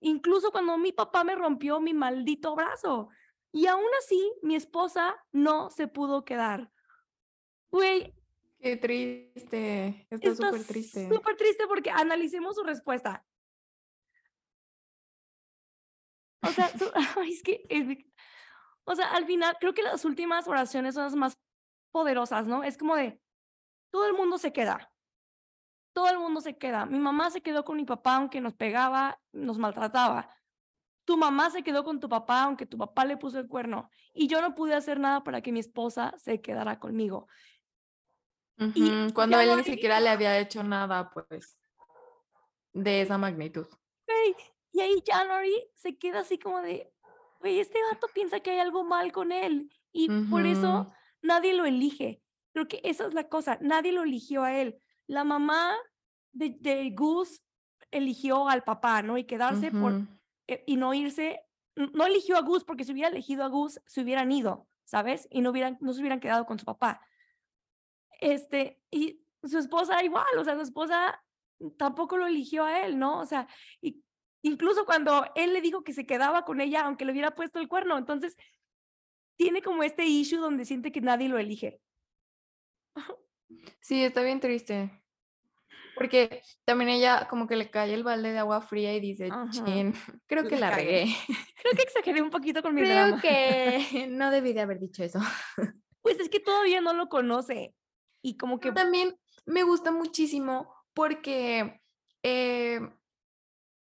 incluso cuando mi papá me rompió mi maldito brazo. Y aún así, mi esposa no se pudo quedar. Güey, Qué triste. Está súper triste. súper triste porque analicemos su respuesta. O sea, su- es que, es- o sea, al final, creo que las últimas oraciones son las más poderosas, ¿no? Es como de, todo el mundo se queda. Todo el mundo se queda. Mi mamá se quedó con mi papá aunque nos pegaba, nos maltrataba. Tu mamá se quedó con tu papá aunque tu papá le puso el cuerno. Y yo no pude hacer nada para que mi esposa se quedara conmigo. Y Ujú, Cuando él ni siquiera le había hecho nada, pues, de esa magnitud. Güey, Y ahí January se queda así como de, güey, este vato piensa que hay algo mal con él. Y por eso nadie lo elige. Creo que esa es la cosa, nadie lo eligió a él. La mamá de, de Gus eligió al papá, ¿no? Y quedarse por, eh, y no irse, no eligió a Gus, porque si hubiera elegido a Gus, se hubieran ido, ¿sabes? Y no, hubieran, no se hubieran quedado con su papá. Este, y su esposa igual, o sea, su esposa tampoco lo eligió a él, ¿no? O sea, y incluso cuando él le dijo que se quedaba con ella, aunque le hubiera puesto el cuerno, entonces tiene como este issue donde siente que nadie lo elige. Sí, está bien triste. Porque también ella como que le cae el balde de agua fría y dice, chin, creo que Le la cae. regué. Creo que exageré un poquito con mi Creo drama. que no debí de haber dicho eso. Pues es que todavía no lo conoce. Y como que también me gusta muchísimo porque eh,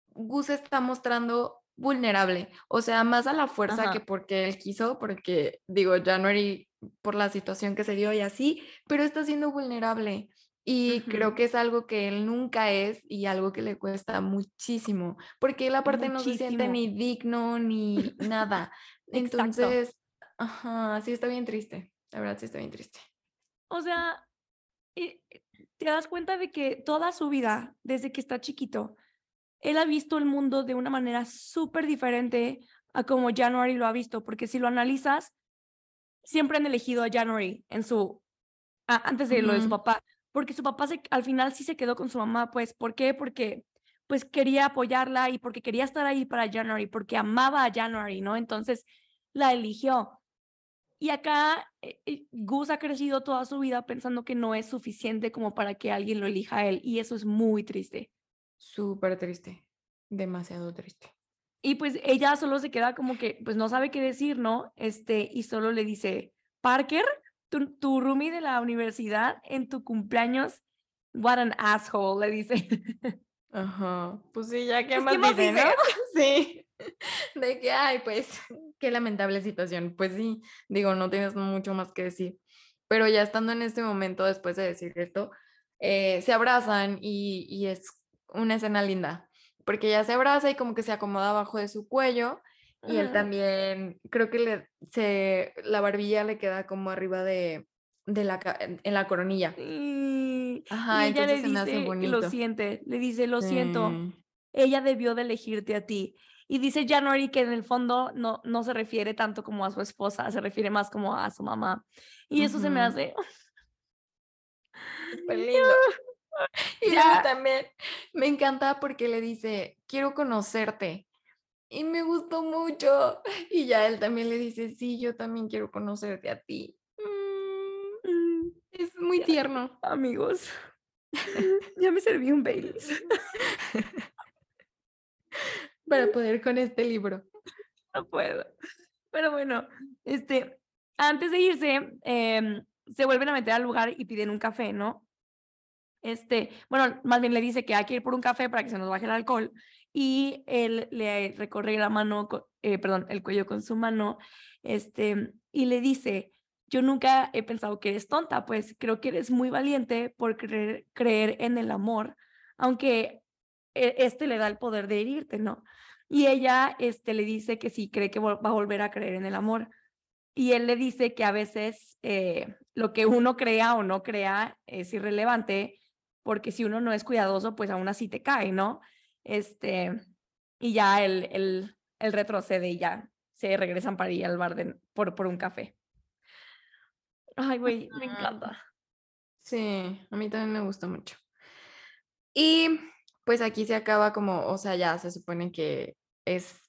Gus está mostrando vulnerable, o sea, más a la fuerza Ajá. que porque él quiso, porque digo, January por la situación que se dio y así, pero está siendo vulnerable y creo que es algo que él nunca es y algo que le cuesta muchísimo, porque él aparte no se siente ni digno ni nada. Entonces, ajá, sí está bien triste, la verdad sí está bien triste. O sea, eh, te das cuenta de que toda su vida, desde que está chiquito, él ha visto el mundo de una manera súper diferente a como January lo ha visto, porque si lo analizas, siempre han elegido a January en su, antes de lo de su papá, porque su papá se, al final sí se quedó con su mamá, pues, ¿por qué? Porque pues quería apoyarla y porque quería estar ahí para January, porque amaba a January, ¿no? Entonces la eligió. Y acá eh, eh, Gus ha crecido toda su vida pensando que no es suficiente como para que alguien lo elija a él y eso es muy triste. Súper triste, demasiado triste. Y pues ella solo se queda como que, pues no sabe qué decir, ¿no? Este, y solo le dice, Parker, tu, tu roomie de la universidad en tu cumpleaños, what an asshole, le dice. Ajá, pues sí, ya que más, dice, ¿no? Sí, de que, ay, pues, qué lamentable situación. Pues sí, digo, no tienes mucho más que decir. Pero ya estando en este momento, después de decir esto, eh, se abrazan y, y, es una escena linda, porque ella se abraza y como que se acomoda abajo de su cuello y él también, creo que le, se, la barbilla le queda como arriba de, de la, en la coronilla. Ajá, y ella le dice, lo siente, le dice, lo siento, ella debió de elegirte a ti. Y dice January que en el fondo no, no se refiere tanto como a su esposa, se refiere más como a su mamá. Y eso se me hace... lindo. Y ya. también me encanta porque le dice, quiero conocerte. Y me gustó mucho. Y ya él también le dice, sí, yo también quiero conocerte a ti. Mm, es muy tierno. Amigos, ya me serví un Baileys. Para poder con este libro. No puedo. Pero bueno, este, antes de irse, em, se vuelven a meter al lugar y piden un café, ¿no? Este, bueno, más bien le dice que hay que ir por un café para que se nos baje el alcohol y él le recorre la mano, eh, perdón, el cuello con su mano, este, y le dice, yo nunca he pensado que eres tonta, pues creo que eres muy valiente por creer, en el amor, aunque e, este le da el poder de herirte, ¿no? Y ella este, le dice que sí, cree que va a volver a creer en el amor. Y él le dice que a veces eh, lo que uno crea o no crea es irrelevante, porque si uno no es cuidadoso, pues aún así te cae, ¿no? Este, y ya él, él retrocede y ya se regresan para ir al bar por, por un café. Ay, güey, me encanta. Sí, a mí también me gusta mucho. Y pues aquí se acaba como, o sea, ya se supone que es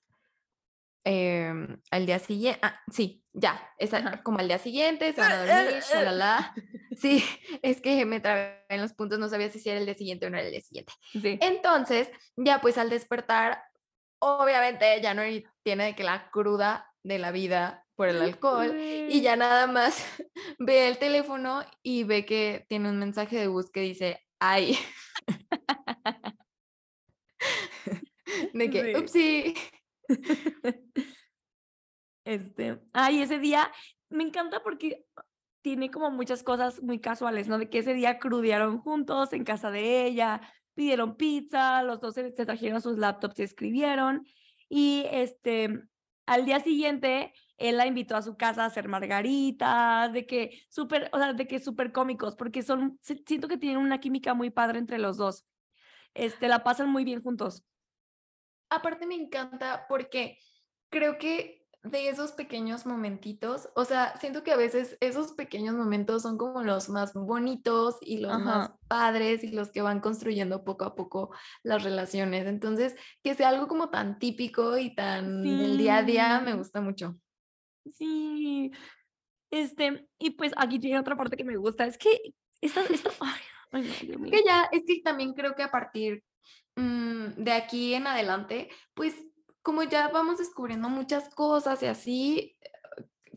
em, al día siguiente, ah, sí, ya, es como al día siguiente, se van a dormir, shalala. Sí, es que me trabé en los puntos, no sabía si era el día siguiente o no era el día siguiente. Entonces, ya pues al despertar, obviamente ya no tiene que la cruda de la vida por el alcohol y ya nada más ve el teléfono y ve que tiene un mensaje de bus que dice, ay. de que, sí. Este, ay, ese día me encanta porque tiene como muchas cosas muy casuales, ¿no? De que ese día crudearon juntos en casa de ella, pidieron pizza, los dos se trajeron sus laptops y escribieron. Y este, al día siguiente, él la invitó a su casa a hacer margaritas, de que súper, o sea, de que súper cómicos, porque son, siento que tienen una química muy padre entre los dos. Este, la pasan muy bien juntos. Aparte me encanta porque creo que de esos pequeños momentitos, o sea, siento que a veces esos pequeños momentos son como los más bonitos y los más padres y los que van construyendo poco a poco las relaciones. Entonces, que sea algo como tan típico y tan del día a día, me gusta mucho. Sí. Este, y pues aquí tiene otra parte que me gusta, es que esta, esta ay, que ya, es que también creo que a partir mm, de aquí en adelante, pues como ya vamos descubriendo muchas cosas y así,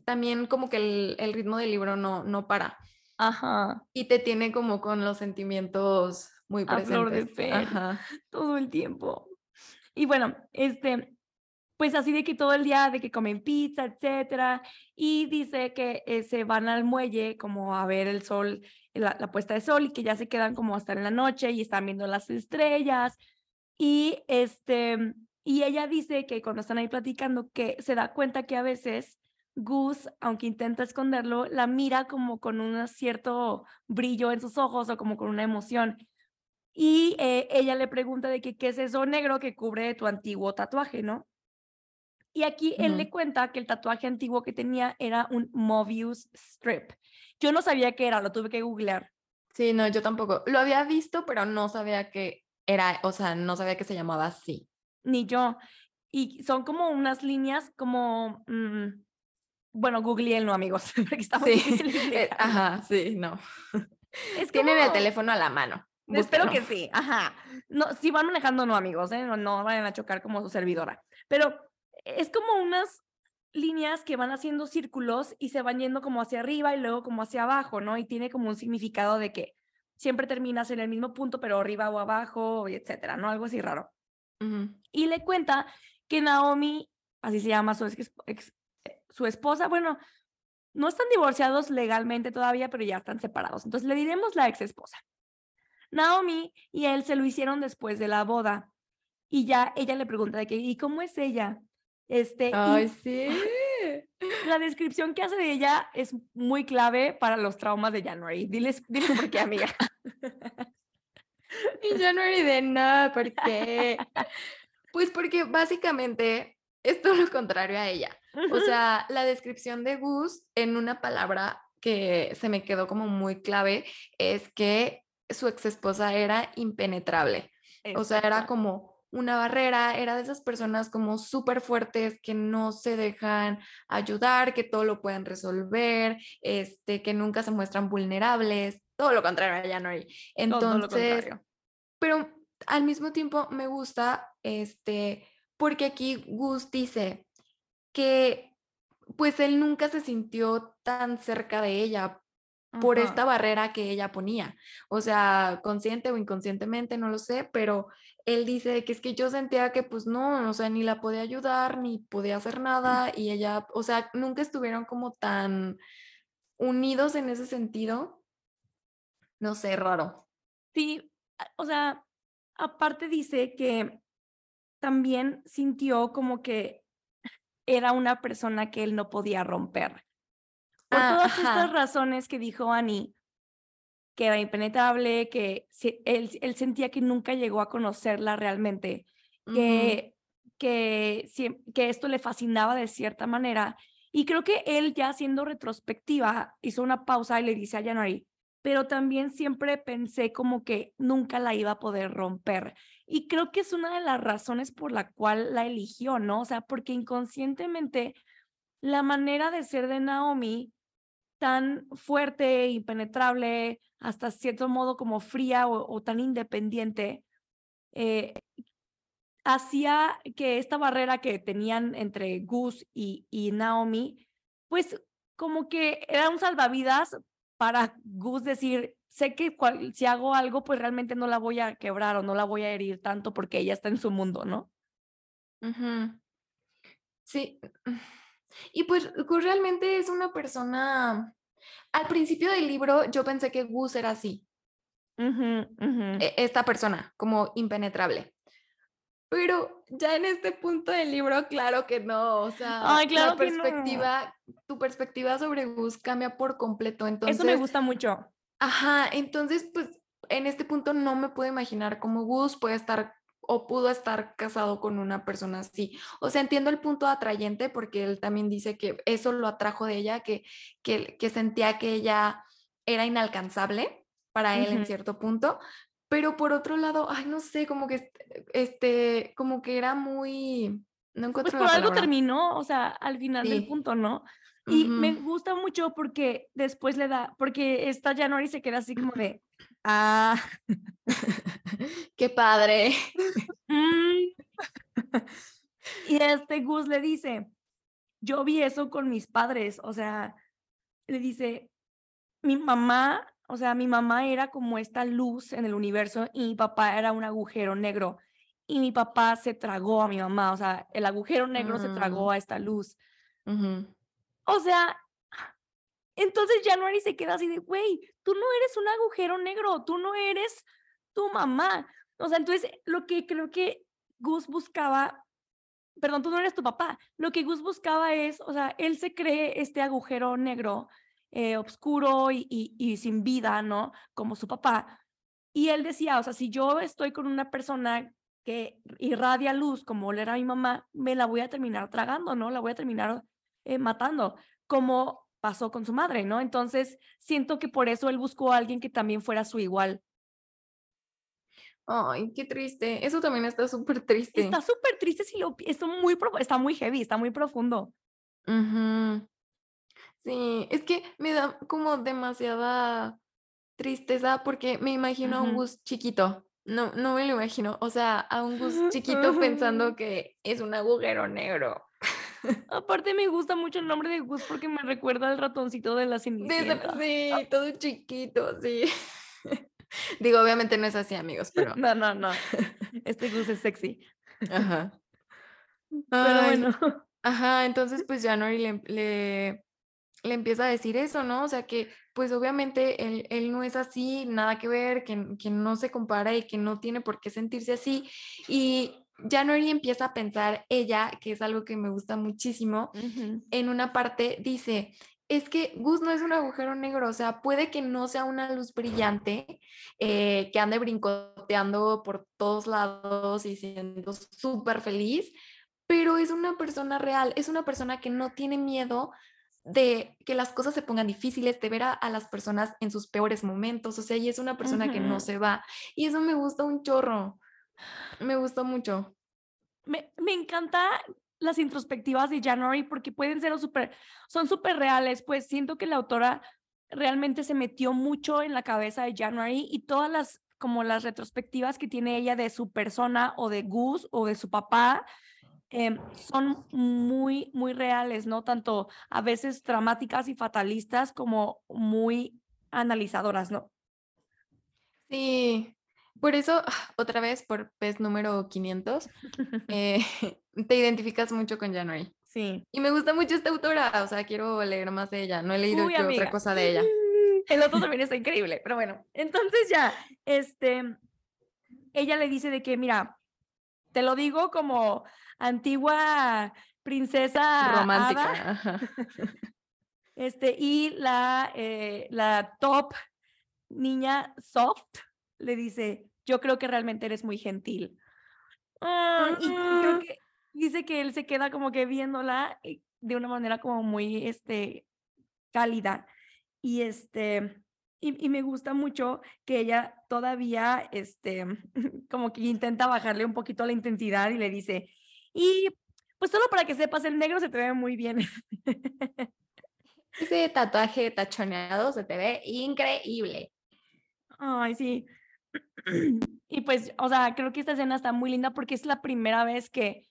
también como que el, ritmo del libro no, no para. Ajá. Y te tiene como con los sentimientos muy presentes. A flor de. Ajá. Todo el tiempo. Y bueno, este, pues así de que todo el día, de que comen pizza, etcétera. Y dice que eh, se van al muelle como a ver el sol, la, la, puesta de sol y que ya se quedan como hasta en la noche y están viendo las estrellas. Y este, y ella dice que cuando están ahí platicando, que se da cuenta que a veces Gus, aunque intenta esconderlo, la mira como con un cierto brillo en sus ojos o como con una emoción. Y eh, ella le pregunta de que qué es eso negro que cubre tu antiguo tatuaje, ¿no? Y aquí él le cuenta que el tatuaje antiguo que tenía era un Mobius strip. Yo no sabía qué era, lo tuve que googlear. Sí, no, yo tampoco. Lo había visto, pero no sabía que era, o sea, no sabía que se llamaba así. Ni yo. Y son como unas líneas como, mm, bueno, no, amigos, porque está muy sí. difícil eh, Ajá, sí, no. Es Tienen el teléfono a la mano. Espero que sí, ajá. No, si van manejando, no, amigos, ¿eh? no, no vayan a chocar como su servidora. Pero es como unas líneas que van haciendo círculos y se van yendo como hacia arriba y luego como hacia abajo, ¿no? Y tiene como un significado de que siempre terminas en el mismo punto, pero arriba o abajo, etcétera, ¿no? Algo así raro. Y le cuenta que Naomi, así se llama su, su esposa, bueno, no están divorciados legalmente todavía, pero ya están separados. Entonces le diremos la ex esposa. Naomi y él se lo hicieron después de la boda. Y ya ella le pregunta de que, ¿y cómo es ella? Este, Ay, sí. La descripción que hace de ella es muy clave para los traumas de January. Diles, diles por qué, amiga. Y January de nada, ¿por qué? Pues porque básicamente es todo lo contrario a ella. O sea, la descripción de Gus en una palabra que se me quedó como muy clave es que su ex esposa era impenetrable. O sea, era como una barrera, era de esas personas como súper fuertes que no se dejan ayudar, que todo lo pueden resolver, este, que nunca se muestran vulnerables, todo lo contrario a January. Entonces, pero al mismo tiempo me gusta, este, porque aquí Gus dice que pues él nunca se sintió tan cerca de ella por esta barrera que ella ponía. O sea, consciente o inconscientemente, no lo sé, pero él dice que es que yo sentía que pues no, o sea, ni la podía ayudar, ni podía hacer nada y ella, o sea, nunca estuvieron como tan unidos en ese sentido. No sé, raro. Sí, o sea, aparte dice que también sintió como que era una persona que él no podía romper. Por ah, todas estas razones que dijo Annie, que era impenetrable, que él, él, sentía que nunca llegó a conocerla realmente, que, que, que esto le fascinaba de cierta manera. Y creo que él ya haciendo retrospectiva hizo una pausa y le dice a January, pero también siempre pensé como que nunca la iba a poder romper. Y creo que es una de las razones por la cual la eligió, ¿no? O sea, porque inconscientemente la manera de ser de Naomi tan fuerte, impenetrable, hasta cierto modo como fría o, tan independiente, eh, hacía que esta barrera que tenían entre Gus y, Naomi, pues como que era un salvavidas para Gus decir, sé que si hago algo, pues realmente no la voy a quebrar o no la voy a herir tanto porque ella está en su mundo, ¿no? Sí. Y pues Gus realmente es una persona, al principio del libro yo pensé que Gus era así, e, esta persona, como impenetrable. Pero ya en este punto del libro, claro que no, o sea, claro perspectiva, tu perspectiva sobre Gus cambia por completo, entonces... Eso me gusta mucho. Ajá, entonces, pues, en este punto no me puedo imaginar cómo Gus puede estar o pudo estar casado con una persona así. O sea, entiendo el punto atrayente porque él también dice que eso lo atrajo de ella, que, que, que sentía que ella era inalcanzable para él en cierto punto, pero por otro lado, ay, no sé, como que este, como que era muy, no pues encuentro Pues por algo terminó, o sea, al final del punto, ¿no? Y me gusta mucho porque después le da, porque esta January se queda así como de, ah, qué padre. Mm. y este Gus le dice, yo vi eso con mis padres, o sea, le dice, mi mamá, o sea, mi mamá era como esta luz en el universo y mi papá era un agujero negro y mi papá se tragó a mi mamá, o sea, el agujero negro se tragó mm. a esta luz. O sea, entonces January se queda así de, güey, tú no eres un agujero negro, tú no eres tu mamá. O sea, entonces lo que creo que Gus buscaba, perdón, tú no eres tu papá, lo que Gus buscaba es, o sea, él se cree este agujero negro, eh, oscuro y, sin vida, ¿no? Como su papá. Y él decía, o sea, si yo estoy con una persona que irradia luz como era mi mamá, me la voy a terminar tragando, ¿no? La voy a terminar eh, matando, como pasó con su madre, ¿no? Entonces, siento que por eso él buscó a alguien que también fuera su igual. Ay, qué triste. Eso también está súper triste. Está súper triste si lo está muy está muy heavy, está muy profundo. Sí, es que me da como demasiada tristeza porque me imagino a un Gus chiquito. No, no me lo imagino. O sea, a un Gus chiquito pensando que es un agujero negro. Aparte me gusta mucho el nombre de Gus porque me recuerda al ratoncito de la Cenicienta. Sí, todo chiquito, sí. Digo, obviamente no es así, amigos, pero. No, no, no. Este Gus es sexy. Ajá. Pero bueno. Ajá, entonces pues January le, le, le, empieza a decir eso, ¿no? O sea que pues obviamente él, él no es así, nada que ver, que, que, no se compara y que no tiene por qué sentirse así. Y January empieza a pensar ella, que es algo que me gusta muchísimo, en una parte dice, es que Gus no es un agujero negro, o sea, puede que no sea una luz brillante, eh, que ande brincoteando por todos lados y siendo súper feliz, pero es una persona real, es una persona que no tiene miedo de que las cosas se pongan difíciles, de ver a, las personas en sus peores momentos, o sea, y es una persona que no se va. Y eso me gusta un chorro, me gustó mucho. Me, me encanta las introspectivas de January porque pueden ser súper, son súper reales, pues siento que la autora realmente se metió mucho en la cabeza de January y todas las como las retrospectivas que tiene ella de su persona o de Gus o de su papá em, son muy, muy reales, ¿no? Tanto a veces dramáticas y fatalistas como muy analizadoras, ¿no? Sí, por eso, ah, otra vez, por pez número 500, eh, te identificas mucho con January. Sí. Y me gusta mucho esta autora, o sea, quiero leer más de ella. No he leído otra cosa de ella. El otro también está increíble, pero bueno, entonces ya, este, ella le dice de que, mira, te lo digo como antigua princesa romántica. Este, y la, eh, la top niña soft le dice, yo creo que realmente eres muy gentil. Ah, y creo que dice que él se queda como que viéndola eh, de una manera como muy, este, cálida. Y este, y, me gusta mucho que ella todavía, este, como que intenta bajarle un poquito la intensidad y le dice, y pues solo para que sepas, el negro se te ve muy bien. Ese tatuaje tachoneado se te ve increíble. Ay, sí. Y pues, o sea, creo que esta escena está muy linda porque es la primera vez que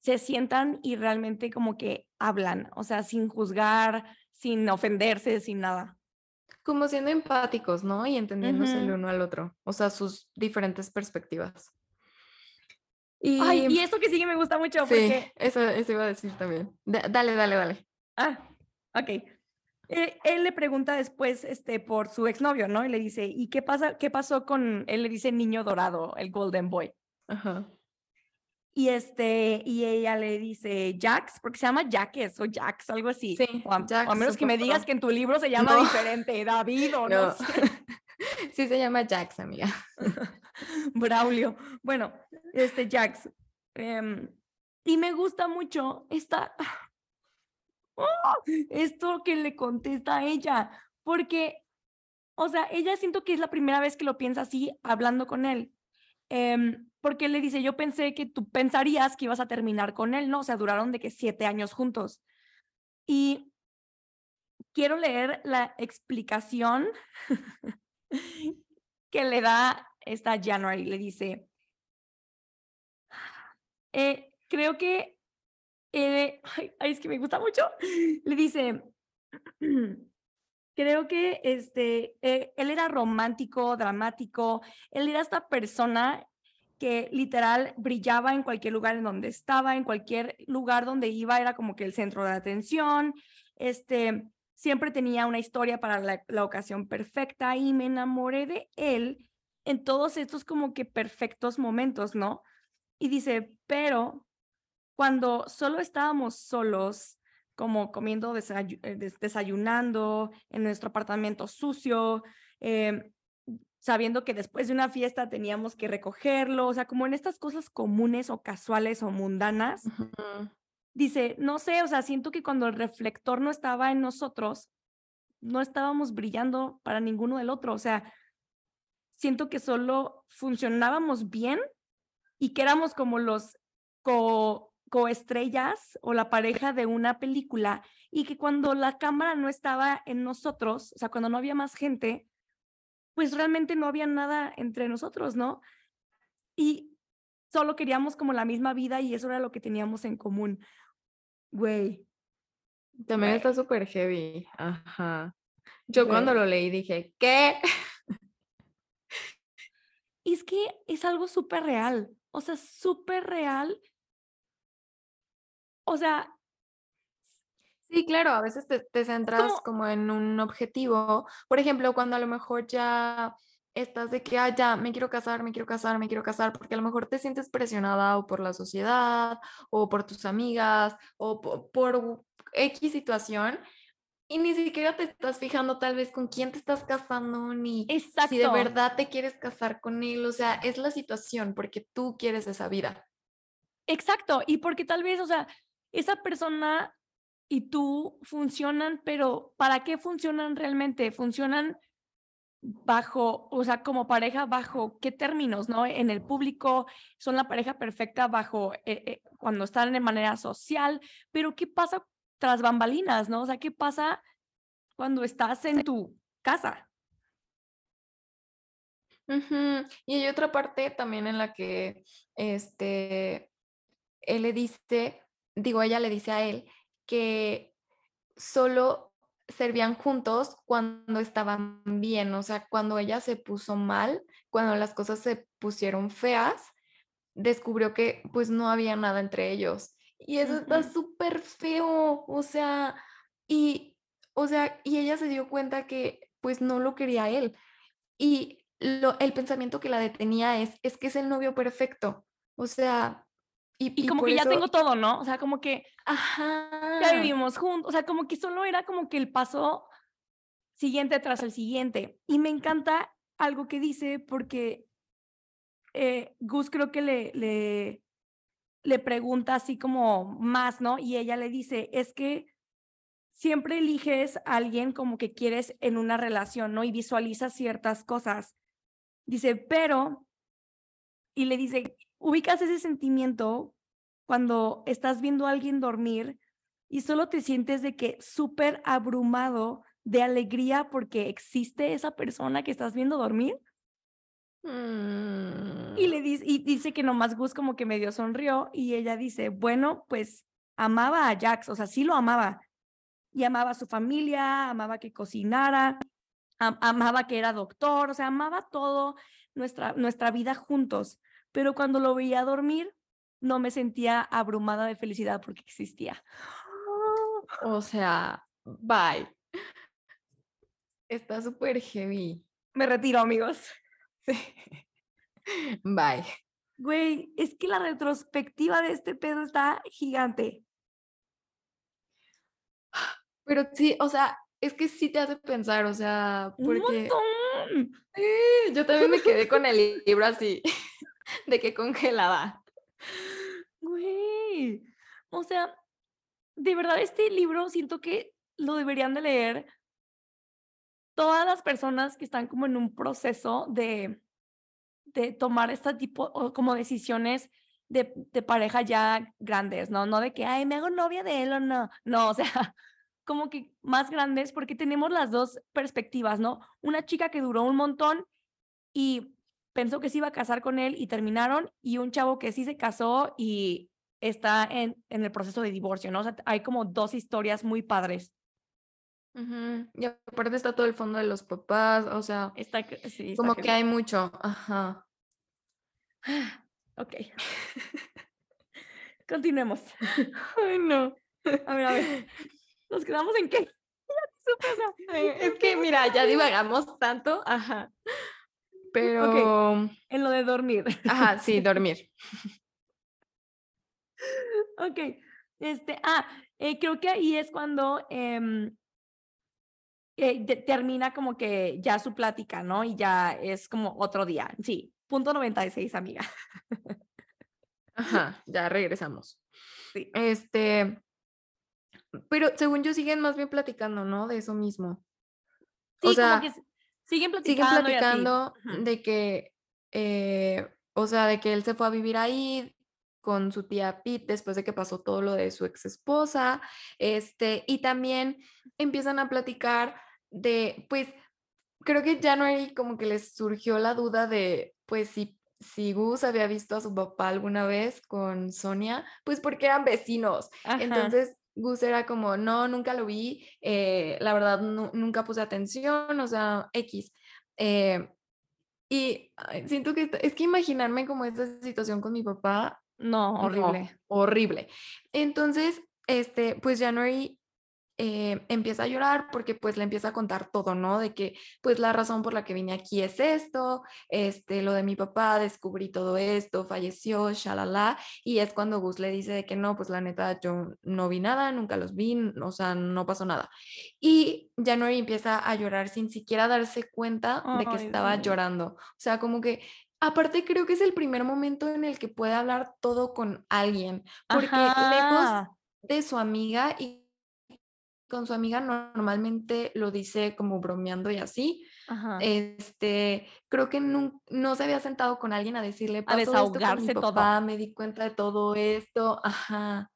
se sientan y realmente como que hablan, o sea, sin juzgar, sin ofenderse, sin nada. Como siendo empáticos, ¿no? Y entendiéndose el uno al otro, o sea, sus diferentes perspectivas. Y, Ay, y esto que sigue me gusta mucho. Sí, eso, eso iba a decir también. dale, dale, dale. Ah, ok. Eh, él le pregunta después este, por su exnovio, ¿no? Y le dice, ¿y qué, pasa, qué pasó con, él le dice niño dorado, el Golden Boy? Ajá. Y, este, y ella le dice Jax, porque se llama Jax o Jax, algo así. Sí, o a, menos que me digas que en tu libro se llama diferente, David o no, Sí se llama Jax, amiga. Braulio. Bueno, este Jax. Em, y me gusta mucho esta, ¡Oh! esto que le contesta a ella, porque, o sea, ella siento que es la primera vez que lo piensa así hablando con él. Em, porque le dice, yo pensé que tú pensarías que ibas a terminar con él, ¿no? O sea, duraron de que siete años juntos. Y quiero leer la explicación que le da esta January. Le dice, eh, creo que eh, ay, es que me gusta mucho, le dice, creo que este, eh, él era romántico, dramático, él era esta persona que literal brillaba en cualquier lugar en donde estaba, en cualquier lugar donde iba, era como que el centro de atención, este, siempre tenía una historia para la, la ocasión perfecta y me enamoré de él en todos estos como que perfectos momentos, ¿no? Y dice, pero cuando solo estábamos solos, como comiendo, eh, desayunando en nuestro apartamento sucio, em, sabiendo que después de una fiesta teníamos que recogerlo, o sea, como en estas cosas comunes o casuales o mundanas. Dice, no sé, o sea, siento que cuando el reflector no estaba en nosotros, no estábamos brillando para ninguno del otro, o sea, siento que solo funcionábamos bien y que éramos como los co coestrellas o la pareja de una película y que cuando la cámara no estaba en nosotros, o sea, cuando no había más gente, pues realmente no había nada entre nosotros, ¿no? Y solo queríamos como la misma vida y eso era lo que teníamos en común. Güey. También está súper heavy. Ajá. Yo cuando lo leí dije, ¿qué? Es que es algo súper real, o sea, súper real. O sea, Sí, claro, a veces te, te centras como... en un objetivo. Por ejemplo, cuando a lo mejor ya estás de que, ah, ya, me quiero casar, me quiero casar, me quiero casar, porque a lo mejor te sientes presionada o por la sociedad, o por tus amigas, o por, X situación, y ni siquiera te estás fijando tal vez con quién te estás casando, ni si de verdad te quieres casar con él. O sea, es la situación porque tú quieres esa vida. Exacto. Y porque tal vez, o sea, esa persona y tú funcionan, pero ¿para qué funcionan realmente? Funcionan bajo, o sea, como pareja, bajo qué términos, ¿no? En el público son la pareja perfecta bajo eh, eh, cuando están de manera social, pero ¿qué pasa tras bambalinas, no? O sea, ¿qué pasa cuando estás en tu casa? Y hay otra parte también en la que este, él le dice, digo, ella le dice a él que solo servían juntos cuando estaban bien, o sea, cuando ella se puso mal, cuando las cosas se pusieron feas, descubrió que pues no había nada entre ellos. Y eso está súper feo, o sea, y, o sea, y ella se dio cuenta que pues no lo quería él. Y lo, el pensamiento que la detenía es, es que es el novio perfecto. O sea, y, como que ya tengo todo, ¿no? O sea, como que ya vivimos juntos. O sea, como que solo era como que el paso siguiente tras el siguiente. Y me encanta algo que dice porque eh, Gus creo que le, le, le pregunta así como más, ¿no? Y ella le dice, es que siempre eliges a alguien como que quieres en una relación, ¿no? Y visualizas ciertas cosas. Dice, pero, y le dice, ubicas ese sentimiento cuando estás viendo a alguien dormir y solo te sientes de que súper abrumado de alegría porque existe esa persona que estás viendo dormir. Y mm. le dice, y dice que nomás Gus como que medio sonrió y ella dice, bueno, pues amaba a Jax, o sea, sí lo amaba. Y amaba a su familia, amaba que cocinara, amaba que era doctor, o sea, amaba todo nuestra, nuestra vida juntos pero cuando lo veía dormir, no me sentía abrumada de felicidad porque existía. O sea, bye. Está súper heavy. Me retiro, amigos. Sí. Bye. Güey, es que la retrospectiva de este pedo está gigante. Pero sí, o sea, es que sí te hace pensar, o sea, porque... ¡Un montón! Sí, yo también me quedé con el libro así. De que congelaba. Güey, o sea, de verdad este libro siento que lo deberían de leer todas las personas que están como en un proceso de, de tomar este tipo o como decisiones de, de, pareja ya grandes, ¿no? No de que, ay, me hago novia de él o no. No, o sea, como que más grandes porque tenemos las dos perspectivas, ¿no? Una chica que duró un montón y pensó que se iba a casar con él y terminaron, y un chavo que sí se casó y está en, en el proceso de divorcio, ¿no? O sea, hay como dos historias muy padres. Y aparte está todo el fondo de los papás, o sea, está, sí, como que hay mucho, ajá. Ok. Continuemos. Ay, no. A ver, a ver. ¿Nos quedamos en qué? es que, mira, ya divagamos tanto, ajá. Pero. En lo de dormir. Ajá, sí, dormir. ok. Este, ah, eh, creo que ahí es cuando em, eh, termina como que ya su plática, ¿no? Y ya es como otro día. Sí, punto 96, amiga. Ajá, ya regresamos. Sí. Este, pero según yo siguen más bien platicando, ¿no? De eso mismo. Sí, o sea, como que siguen platicando. Siguen platicando de que, eh, o sea, de que él se fue a vivir ahí con su tía Pete después de que pasó todo lo de su ex esposa, este, y también empiezan a platicar de, pues, creo que ya no hay como que les surgió la duda de, pues, si, si Gus había visto a su papá alguna vez con Sonia, pues porque eran vecinos. Entonces, Gus era como, no, nunca lo vi, eh, la verdad nunca puse atención, o sea, X. Eh, y siento que es que imaginarme como esta situación con mi papá. No, horrible. horrible. Entonces, este, pues January eh, empieza a llorar porque pues le empieza a contar todo, ¿no? De que pues la razón por la que vine aquí es esto, este, lo de mi papá, descubrí todo esto, falleció, shalala, y es cuando Gus le dice de que no, pues la neta yo no vi nada, nunca los vi, o sea, no pasó nada. Y January empieza a llorar sin siquiera darse cuenta de que estaba llorando. O sea, como que Aparte, creo que es el primer momento en el que puede hablar todo con alguien, porque lejos de su amiga y con su amiga normalmente lo dice como bromeando y así. Este, creo que no, no, se había sentado con alguien a decirle, a desahogarse esto papá, me di cuenta de todo esto, ajá.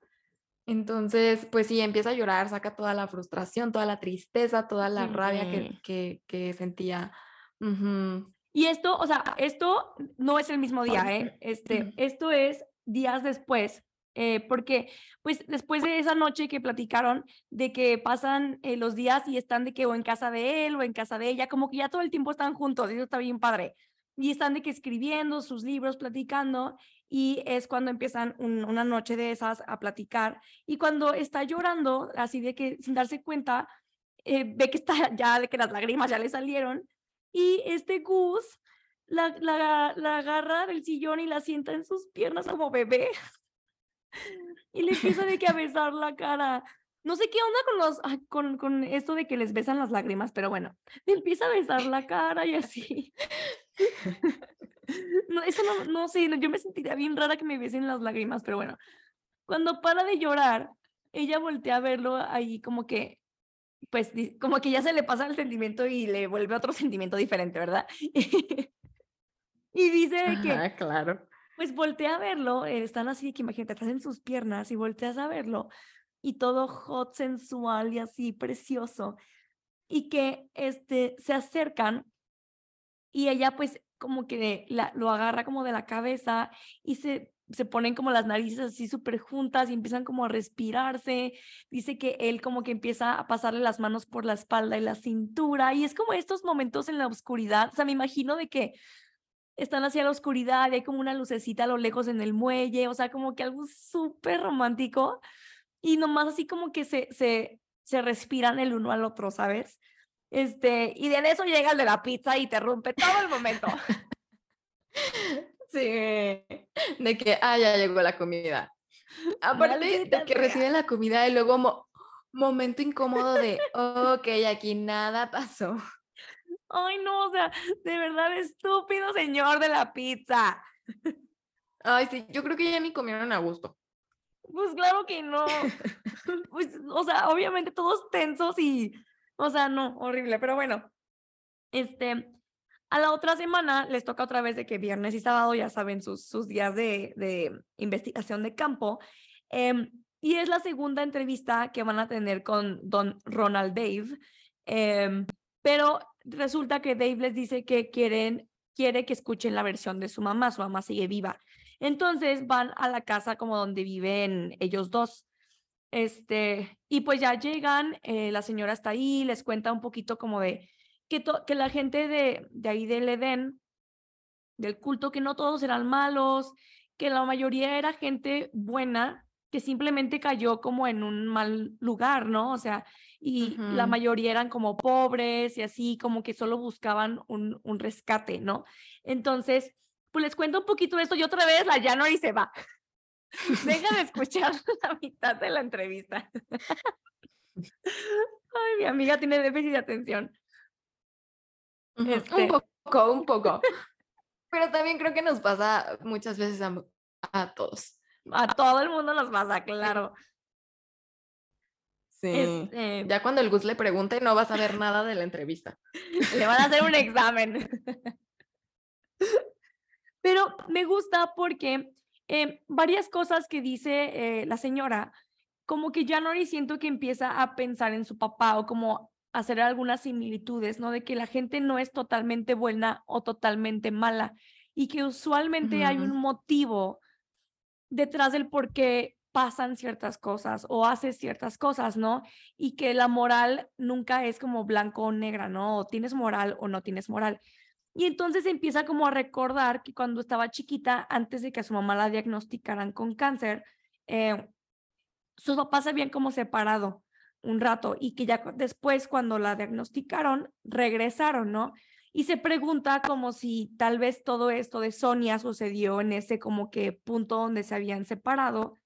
Entonces, pues sí, empieza a llorar, saca toda la frustración, toda la tristeza, toda la rabia que, que, sentía. Y esto, o sea, esto no es el mismo día, ¿eh? Este, esto es días después, eh, porque pues después de esa noche que platicaron de que pasan eh, los días y están de que o en casa de él o en casa de ella, como que ya todo el tiempo están juntos, eso está bien padre. Y están de que escribiendo sus libros, platicando, y es cuando empiezan una noche de esas a platicar. Y cuando está llorando, así de que sin darse cuenta, eh, ve que está ya, de que las lágrimas ya le salieron, y este Gus la, la, la agarra del sillón y la sienta en sus piernas como bebé. Y le empieza de que a besar la cara. No sé qué onda con los con, con esto de que les besan las lágrimas, pero bueno, le empieza a besar la cara y así. no, eso no, no sé, yo me sentiría bien rara que me besen las lágrimas, pero bueno. Cuando para de llorar, ella voltea a verlo ahí como que, pues, como que ya se le pasa el sentimiento y le vuelve otro sentimiento diferente, ¿verdad? y dice que, ah, claro pues voltea a verlo, eh, están así, que imagínate, estás en sus piernas y volteas a verlo y todo hot, sensual y así, precioso. Y que este, se acercan y ella pues como que la, lo agarra como de la cabeza y se, se ponen como las narices así súper juntas y empiezan como a respirarse. Dice que él como que empieza a pasarle las manos por la espalda y la cintura y es como estos momentos en la oscuridad. O sea, me imagino de que están hacia la oscuridad y hay como una lucecita a lo lejos en el muelle, o sea, como que algo súper romántico y nomás así como que se, se, se respiran el uno al otro, ¿sabes? Este, y de eso llega el de la pizza y te rompe todo el momento. Sí, de que, ah, ya llegó la comida. Aparte de que reciben la comida y luego momento incómodo de, ok, aquí nada pasó. Ay, no, o sea, de verdad, estúpido señor de la pizza. Ay, sí, yo creo que ya ni comieron a gusto. Pues claro que no. pues, o sea, obviamente todos tensos y, o sea, no, horrible, pero bueno. Este, a la otra semana les toca otra vez de que viernes y sábado, ya saben, sus, sus días de, de investigación de campo. Em, y es la segunda entrevista que van a tener con don Ronald Dave. Eh, pero resulta que Dave les dice que quieren, quiere que escuchen la versión de su mamá, su mamá sigue viva. Entonces van a la casa como donde viven ellos dos. Este, y pues ya llegan, eh, la señora está ahí, les cuenta un poquito como de que, que la gente de, de ahí del Edén, del culto, que no todos eran malos, que la mayoría era gente buena, que simplemente cayó como en un mal lugar, ¿no? O sea, y la mayoría eran como pobres y así, como que solo buscaban un, un rescate, ¿no? Entonces, pues les cuento un poquito de esto y otra vez la January se va. Deja de escuchar la mitad de la entrevista. Ay, mi amiga tiene déficit de atención. Un Este, poco, un poco. Pero también creo que nos pasa muchas veces a, a todos. a todo el mundo nos pasa, claro. Sí. Este, Ya cuando el Gus le pregunte, no vas a ver nada de la entrevista. le van a hacer un examen. Pero me gusta porque eh, varias cosas que dice eh, la señora, como que January siento que empieza a pensar en su papá o como hacer algunas similitudes, ¿no? De que la gente no es totalmente buena o totalmente mala y que usualmente hay un motivo detrás del por qué pasan ciertas cosas o haces ciertas cosas, ¿no? Y que la moral nunca es como blanco o negra, ¿no? O tienes moral o no tienes moral. Y entonces empieza como a recordar que cuando estaba chiquita, antes de que a su mamá la diagnosticaran con cáncer, eh, sus papás se habían como separado un rato y que ya después cuando la diagnosticaron, regresaron, ¿no? Y se pregunta como si tal vez todo esto de Sonia sucedió en ese como que punto donde se habían separado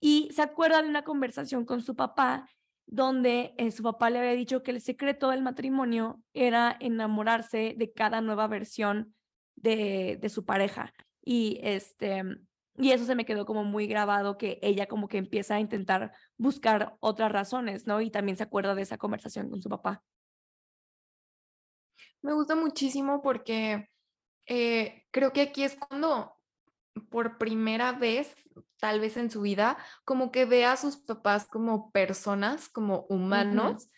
y se acuerda de una conversación con su papá donde eh, su papá le había dicho que el secreto del matrimonio era enamorarse de cada nueva versión de, de su pareja. Y este, y eso se me quedó como muy grabado que ella como que empieza a intentar buscar otras razones, ¿no? Y también se acuerda de esa conversación con su papá. Me gusta muchísimo porque eh, creo que aquí es cuando por primera vez, tal vez en su vida, como que ve a sus papás como personas, como humanos,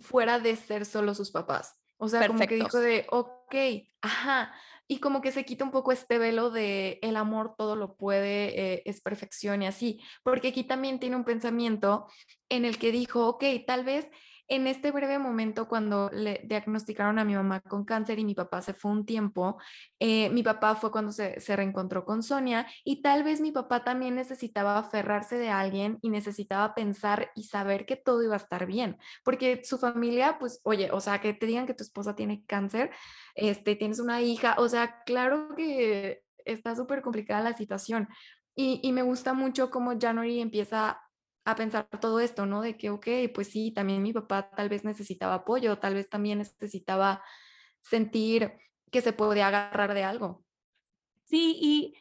fuera de ser solo sus papás. O sea, como que dijo de, ok, ajá, y como que se quita un poco este velo de el amor todo lo puede, eh, es perfección y así, porque aquí también tiene un pensamiento en el que dijo, ok, tal vez en este breve momento cuando le diagnosticaron a mi mamá con cáncer y mi papá se fue un tiempo, eh, mi papá fue cuando se, reencontró con Sonia y tal vez mi papá también necesitaba aferrarse de alguien y necesitaba pensar y saber que todo iba a estar bien, porque su familia, pues, oye, o sea, que te digan que tu esposa tiene cáncer, este, tienes una hija, o sea, claro que está súper complicada la situación. Y, y me gusta mucho cómo January empieza a pensar todo esto, ¿no? De que, ok, pues sí, también mi papá tal vez necesitaba apoyo, tal vez también necesitaba sentir que se podía agarrar de algo. Sí, y,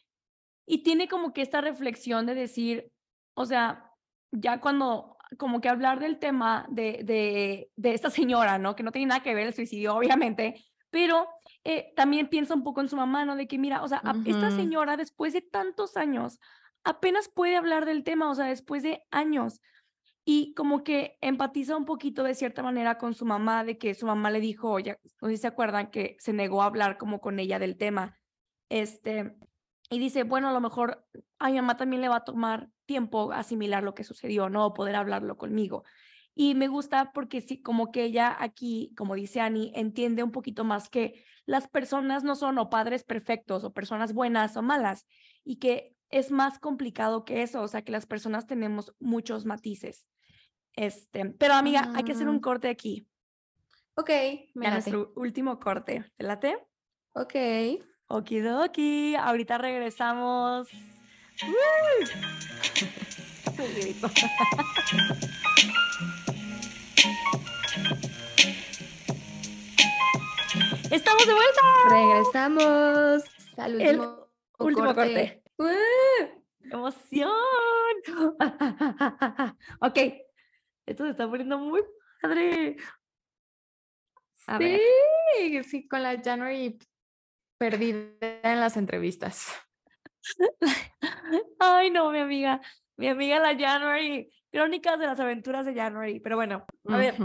y tiene como que esta reflexión de decir, o sea, ya cuando, como que hablar del tema de, de, de esta señora, ¿no? Que no tiene nada que ver el suicidio, obviamente, pero eh, también piensa un poco en su mamá, ¿no? De que, mira, o sea, esta señora después de tantos años apenas puede hablar del tema, o sea, después de años. Y como que empatiza un poquito de cierta manera con su mamá, de que su mamá le dijo, ya, no sé si se acuerdan, que se negó a hablar como con ella del tema. Este, y dice, bueno, a lo mejor a mi mamá también le va a tomar tiempo asimilar lo que sucedió, ¿no? Poder hablarlo conmigo. Y me gusta porque sí, como que ella aquí, como dice Annie, entiende un poquito más que las personas no son o padres perfectos o personas buenas o malas y que es más complicado que eso, o sea, que las personas tenemos muchos matices. Este, pero amiga, hay que hacer un Mm, corte aquí. ok, me late. nuestro último corte. ¿Te late? Ok. Okidoki, ahorita regresamos. ¡Estamos de vuelta! Regresamos al El último, último corte. ¡Uh! ¡Emoción! ok, esto se está poniendo muy padre. A ver. Sí, sí, con la January perdida en las entrevistas. Ay, no, mi amiga. Mi amiga la January. Crónicas de las aventuras de January. Pero bueno, a ver,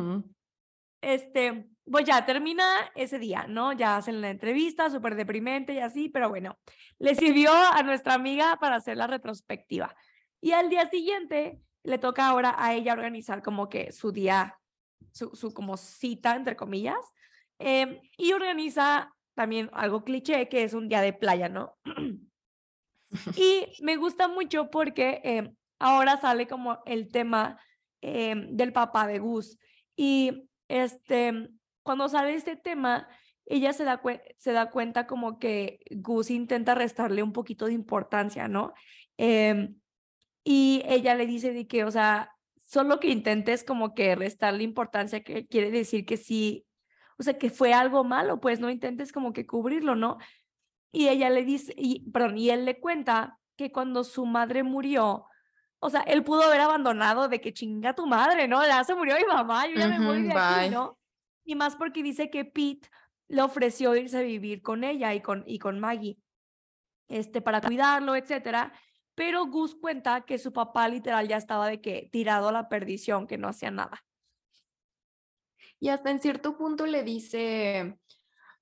este, pues ya termina ese día, ¿no? Ya hacen la entrevista, súper deprimente y así, pero bueno, le sirvió a nuestra amiga para hacer la retrospectiva. Y al día siguiente le toca ahora a ella organizar como que su día, su, su como cita, entre comillas, em, y organiza también algo cliché, que es un día de playa, ¿no? Y me gusta mucho porque em, ahora sale como el tema em, del papá de Gus. Y este, cuando sale este tema, ella se da, se da cuenta como que Gus intenta restarle un poquito de importancia, ¿no? Em, y ella le dice de que, o sea, solo que intentes como que restarle importancia, que quiere decir que sí, o sea, que fue algo malo, pues no intentes como que cubrirlo, ¿no? Y ella le dice, y, perdón, y él le cuenta que cuando su madre murió, o sea, él pudo haber abandonado de que chinga tu madre, ¿no? Ya se murió mi mamá, yo ya me voy de aquí, ¿no? Y más porque dice que Pete le ofreció irse a vivir con ella y con, y con Maggie, este, para cuidarlo, etcétera. Pero Gus cuenta que su papá literal ya estaba de que tirado a la perdición, que no hacía nada. Y hasta en cierto punto le dice,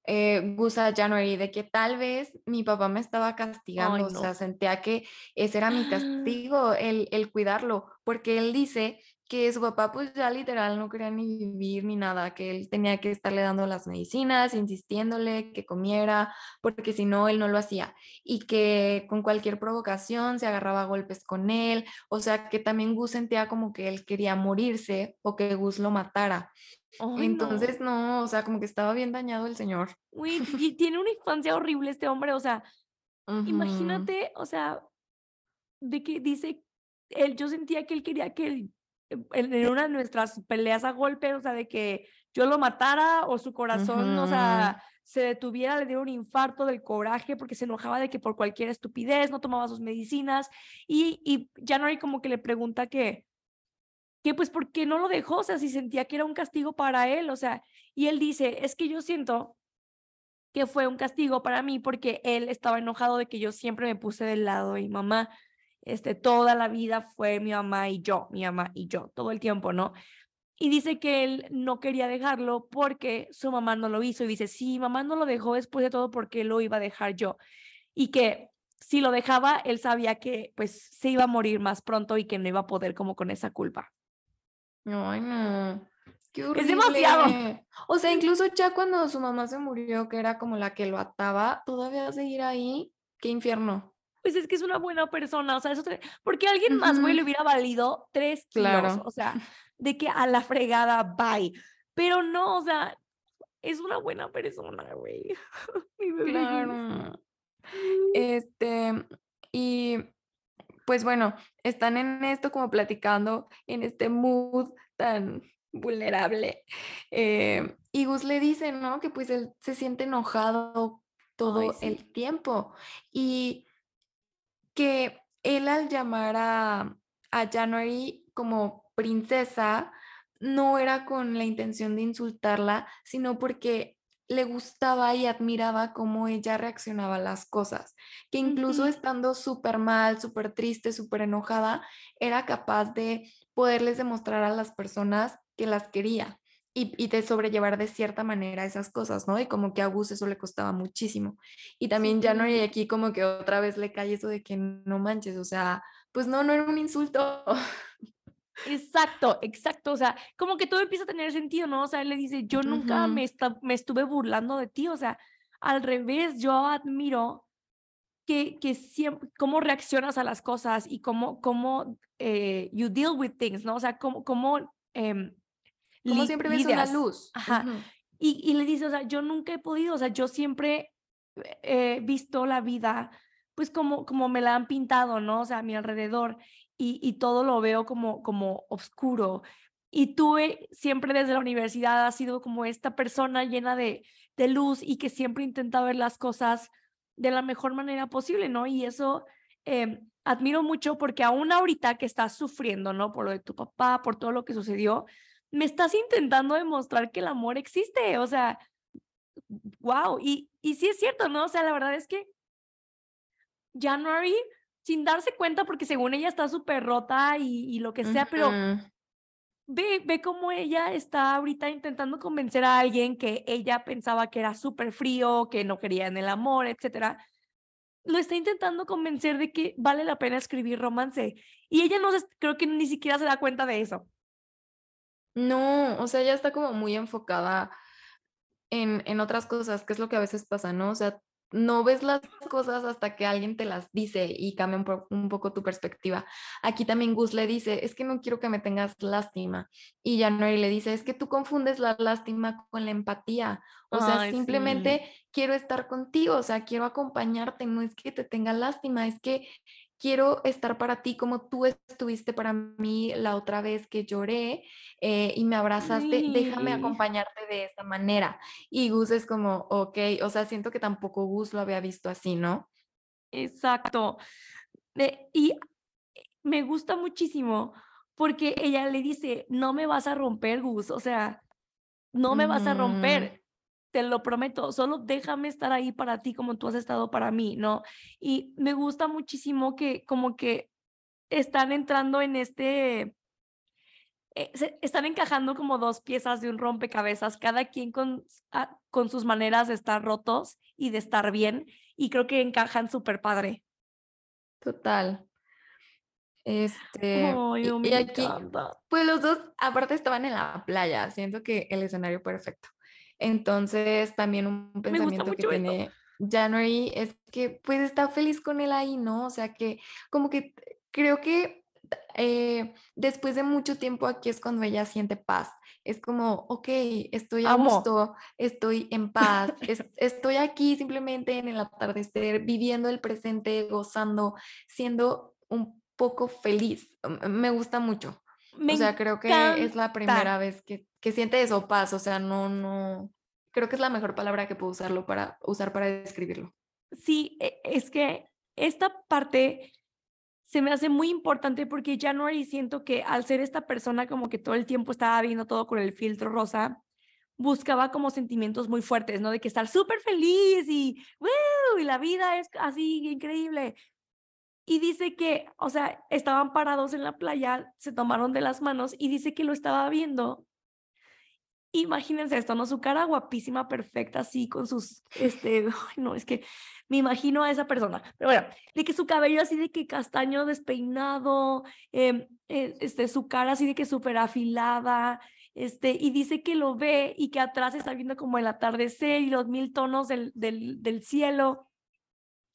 eh, Gusa January, de que tal vez mi papá me estaba castigando, o sea, sentía que ese era mi castigo, el, el cuidarlo, porque él dice que su papá pues ya literal no quería ni vivir ni nada, que él tenía que estarle dando las medicinas, insistiéndole que comiera, porque si no, él no lo hacía. Y que con cualquier provocación se agarraba a golpes con él, o sea, que también Gus sentía como que él quería morirse o que Gus lo matara. Entonces, no. o sea, como que estaba bien dañado el señor. Uy, y tiene una infancia horrible este hombre, o sea, imagínate, o sea, de que dice, él, yo sentía que él quería que en una de nuestras peleas a golpe, o sea, de que yo lo matara o su corazón, o sea, se detuviera, le diera un infarto del coraje porque se enojaba de que por cualquier estupidez no tomaba sus medicinas y, y January como que le pregunta que, que pues, ¿por qué no lo dejó? O sea, si sentía que era un castigo para él, o sea, y él dice, es que yo siento que fue un castigo para mí porque él estaba enojado de que yo siempre me puse del lado de mi mamá. Este, toda la vida fue mi mamá y yo, mi mamá y yo, todo el tiempo, ¿no? Y dice que él no quería dejarlo porque su mamá no lo hizo. Y dice, sí, mamá no lo dejó después de todo porque lo iba a dejar yo. Y que si lo dejaba, él sabía que pues se iba a morir más pronto y que no iba a poder como con esa culpa. Ay, no. Qué Es demasiado. O sea, incluso ya cuando su mamá se murió, que era como la que lo ataba, todavía seguir ahí, qué infierno. Pues es que es una buena persona, o sea, eso porque alguien más, güey, le hubiera valido tres kilos, claro. o sea, de que a la fregada, bye. Pero no, o sea, es una buena persona, güey. Claro. Este, y pues bueno, están en esto como platicando, en este mood tan vulnerable. Eh, y Gus le dice, ¿no? Que pues él se siente enojado todo el tiempo y que él al llamar a, a January como princesa, no era con la intención de insultarla, sino porque le gustaba y admiraba cómo ella reaccionaba a las cosas, que incluso estando súper mal, súper triste, súper enojada, era capaz de poderles demostrar a las personas que las quería y, de sobrellevar de cierta manera esas cosas, ¿no? Y como que a Gus eso le costaba muchísimo. Y también ya no hay aquí como que otra vez le cae eso de que no manches, o sea, pues no, no era un insulto. Exacto, exacto. O sea, como que todo empieza a tener sentido, ¿no? O sea, él le dice, yo nunca me, me estuve burlando de ti. O sea, al revés, yo admiro que, que siempre, cómo reaccionas a las cosas y cómo, cómo eh, you deal with things, ¿no? O sea, cómo, cómo, eh, siempre ves una luz. Ajá. y, y, le dice, o sea, yo nunca he podido, o sea, yo siempre he visto la vida pues como, como me la han pintado, ¿no? O sea, a mi alrededor y, todo lo veo como, como oscuro. Y tú eh, siempre desde la universidad has sido como esta persona llena de, de luz y que siempre intenta ver las cosas de la mejor manera posible, ¿no? Y eso em, admiro mucho porque aún ahorita que estás sufriendo, ¿no? Por lo de tu papá, por todo lo que sucedió, me estás intentando demostrar que el amor existe, o sea, wow, y, y sí es cierto, ¿no? O sea, la verdad es que January sin darse cuenta porque según ella está súper rota y, lo que sea, pero ve, ve cómo ella está ahorita intentando convencer a alguien que ella pensaba que era súper frío, que no quería en el amor, etcétera. Lo está intentando convencer de que vale la pena escribir romance. Y ella no creo que ni siquiera se da cuenta de eso. No, o sea, ella está como muy enfocada en, en otras cosas, que es lo que a veces pasa, ¿no? O sea, no ves las cosas hasta que alguien te las dice y cambia un, poco tu perspectiva. Aquí también Gus le dice, es que no quiero que me tengas lástima. Y January le dice, es que tú confundes la lástima con la empatía. O sea, simplemente quiero estar contigo, o sea, quiero acompañarte, no es que te tenga lástima, es que quiero estar para ti como tú estuviste para mí la otra vez que lloré eh, y me abrazaste, déjame acompañarte de esa manera. Y Gus es como, ok, o sea, siento que tampoco Gus lo había visto así, ¿no? Exacto. y me gusta muchísimo porque ella le dice, no me vas a romper, Gus, o sea, no me vas a romper, te lo prometo, solo déjame estar ahí para ti como tú has estado para mí, ¿no? Y me gusta muchísimo que como que están entrando en este, eh, están encajando como dos piezas de un rompecabezas, cada quien con, ah, con sus maneras de estar rotos y de estar bien, y creo que encajan súper padre. Total. Este, y, aquí, pues los dos, aparte estaban en la playa, siento que el escenario perfecto. Entonces, también un pensamiento que tiene January es que pues está feliz con él ahí, ¿no? O sea que como que creo que eh, después de mucho tiempo aquí es cuando ella siente paz. Es como, ok, estoy a gusto, estoy en paz, estoy aquí simplemente en el atardecer, viviendo el presente, gozando, siendo un poco feliz. Me gusta mucho o sea, creo que es la primera vez que, que siente eso, paz. O sea, no, no. Creo que es la mejor palabra que puedo usarlo para, usar para describirlo. Sí, e, es que esta parte se me hace muy importante porque January siento que al ser esta persona como que todo el tiempo estaba viendo todo con el filtro rosa, buscaba como sentimientos muy fuertes, ¿no? De que estar súper feliz y, ¡wow! y la vida es así increíble. Y dice que, o sea, estaban parados en la playa, se tomaron de las manos y dice que lo estaba viendo. Imagínense esto, ¿no? Su cara guapísima, perfecta, así, con sus, este, no, es que me imagino a esa persona. Pero bueno, de que su cabello así de que castaño despeinado, em, eh, este, su cara así de que súper afilada, este, y dice que lo ve y que atrás está viendo como el atardecer y los mil tonos del, del, del cielo.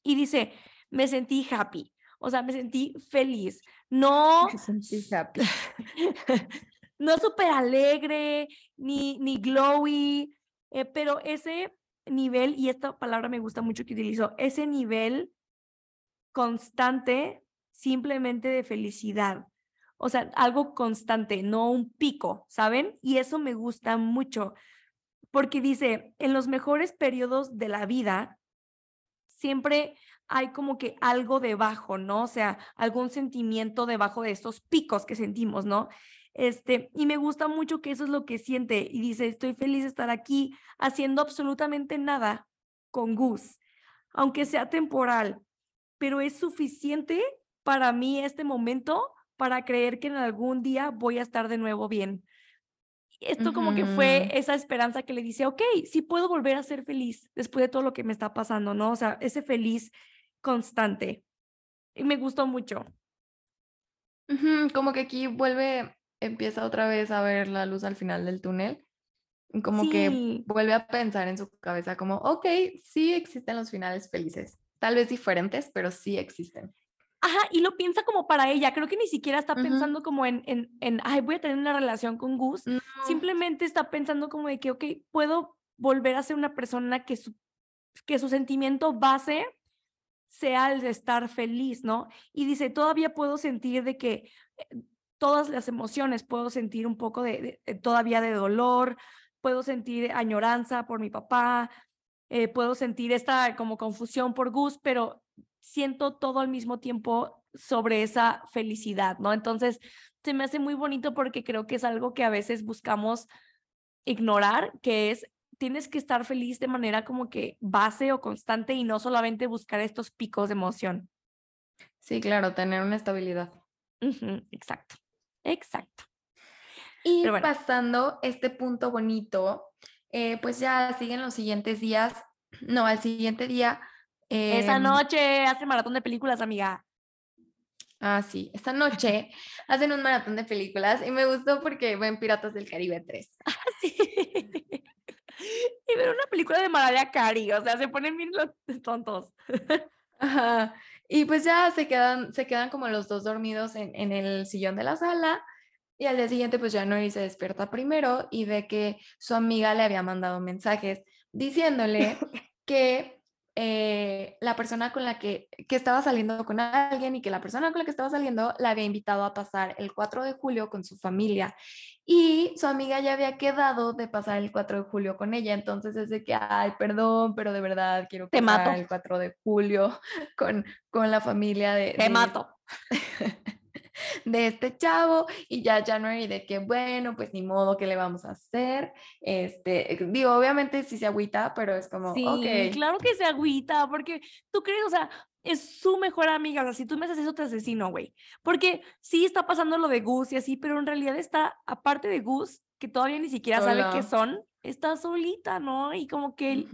Y dice, me sentí happy. O sea, me sentí feliz. No. Me sentí happy. no súper alegre, ni, ni glowy, eh, pero ese nivel, y esta palabra me gusta mucho que utilizo, ese nivel constante simplemente de felicidad. O sea, algo constante, no un pico, ¿saben? Y eso me gusta mucho, porque dice, en los mejores periodos de la vida, siempre hay como que algo debajo, ¿no? O sea, algún sentimiento debajo de estos picos que sentimos, ¿no? Este, y me gusta mucho que eso es lo que siente y dice, estoy feliz de estar aquí haciendo absolutamente nada con Gus, aunque sea temporal, pero es suficiente para mí este momento para creer que en algún día voy a estar de nuevo bien. Esto como que fue esa esperanza que le dice, ok, sí puedo volver a ser feliz después de todo lo que me está pasando, ¿no? O sea, ese feliz constante. Y me gustó mucho. como que aquí vuelve, empieza otra vez a ver la luz al final del túnel. Como que vuelve a pensar en su cabeza como, ok, sí existen los finales felices. Tal vez diferentes, pero sí existen. Ajá, y lo piensa como para ella. Creo que ni siquiera está pensando como en, en, en, ay, voy a tener una relación con Gus. Simplemente está pensando como de que, ok, puedo volver a ser una persona que su, que su sentimiento base sea el de estar feliz, ¿no? Y dice, todavía puedo sentir de que eh, todas las emociones, puedo sentir un poco de, todavía de dolor, puedo sentir añoranza por mi papá, eh, puedo sentir esta como confusión por Gus, pero siento todo al mismo tiempo sobre esa felicidad, ¿no? Entonces, se me hace muy bonito porque creo que es algo que a veces buscamos ignorar, que es tienes que estar feliz de manera como que base o constante y no solamente buscar estos picos de emoción. Sí, claro, tener una estabilidad. exacto, exacto. Y pasando este punto bonito, eh, pues ya siguen los siguientes días, no, al siguiente día. Esa em, noche hace maratón de películas, amiga. Ah, sí, esta noche hacen un maratón de películas y me gustó porque ven Piratas del Caribe 3. Ah, sí y ver una película de Mariah Carey, o sea, se ponen bien los tontos. Ajá. Y pues ya se quedan, se quedan como los dos dormidos en, en el sillón de la sala. Y al día siguiente, pues January se despierta primero y ve que su amiga le había mandado mensajes diciéndole que eh, la persona con la que, que estaba saliendo con alguien y que la persona con la que estaba saliendo la había invitado a pasar el 4 de julio con su familia. Y su amiga ya había quedado de pasar el 4 de julio con ella, entonces es de que, ay, perdón, pero de verdad quiero pasar el 4 de julio con, con la familia de... Te mato. de este chavo y ya January de que bueno, pues ni modo, ¿qué le vamos a hacer? Este, digo, obviamente sí se agüita, pero es como, sí, claro que se agüita, porque tú crees, o sea, es su mejor amiga, o sea, si tú me haces eso te asesino, güey, porque sí está pasando lo de Gus y así, pero en realidad está, aparte de Gus, que todavía ni siquiera sabe qué son, está solita, ¿no? Y como que,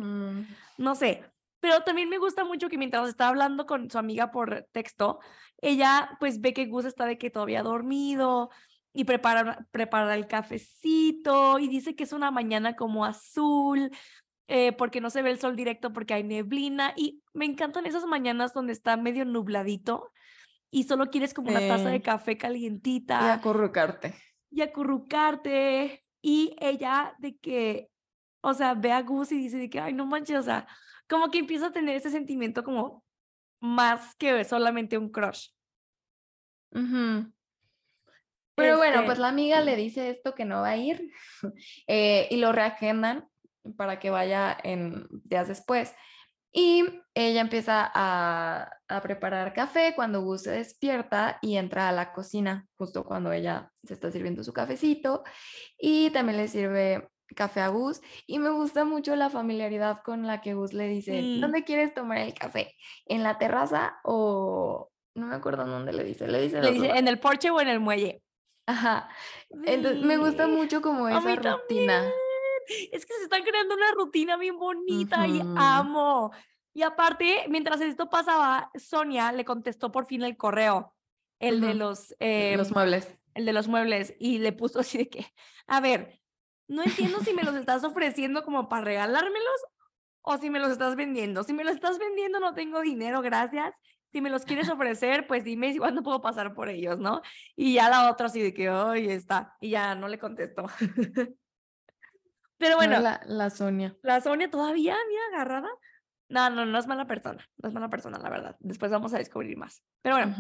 no sé, pero también me gusta mucho que mientras está hablando con su amiga por texto, ella pues ve que Gus está de que todavía dormido y prepara, prepara el cafecito y dice que es una mañana como azul, eh, porque no se ve el sol directo porque hay neblina y me encantan esas mañanas donde está medio nubladito y solo quieres como una taza de café calientita. Y acurrucarte. Y acurrucarte. Y ella de que, o sea, ve a Gus y dice de que, ay, no manches, o sea, como que empieza a tener ese sentimiento como más que solamente un crush. Pero bueno, pues este la amiga le dice esto que no va a ir eh, y lo reagendan para que vaya en días después. Y ella empieza a, a, preparar café cuando Gus se despierta y entra a la cocina, justo cuando ella se está sirviendo su cafecito. Y también le sirve café a Gus y me gusta mucho la familiaridad con la que Gus le dice, ¿dónde quieres tomar el café? ¿En la terraza o no me acuerdo dónde le dice? Le dice, en el porche o en el muelle. Ajá. Entonces, me gusta mucho como esa rutina. Es que se están creando una rutina bien bonita y amo. Y aparte, mientras esto pasaba, Sonia le contestó por fin el correo, el de los, los em, muebles. El de los muebles, y le puso así de que, a ver, no entiendo si me los estás ofreciendo como para regalármelos o si me los estás vendiendo. Si me los estás vendiendo, no tengo dinero, gracias. Si me los quieres ofrecer, pues dime si cuándo puedo pasar por ellos, ¿no? Y ya la otra así de que, hoy está. Y ya no le contestó. Pero bueno. la, Sonia. La Sonia todavía, mira, agarrada. No, no, no es mala persona. No es mala persona, la verdad. Después vamos a descubrir más. Pero bueno,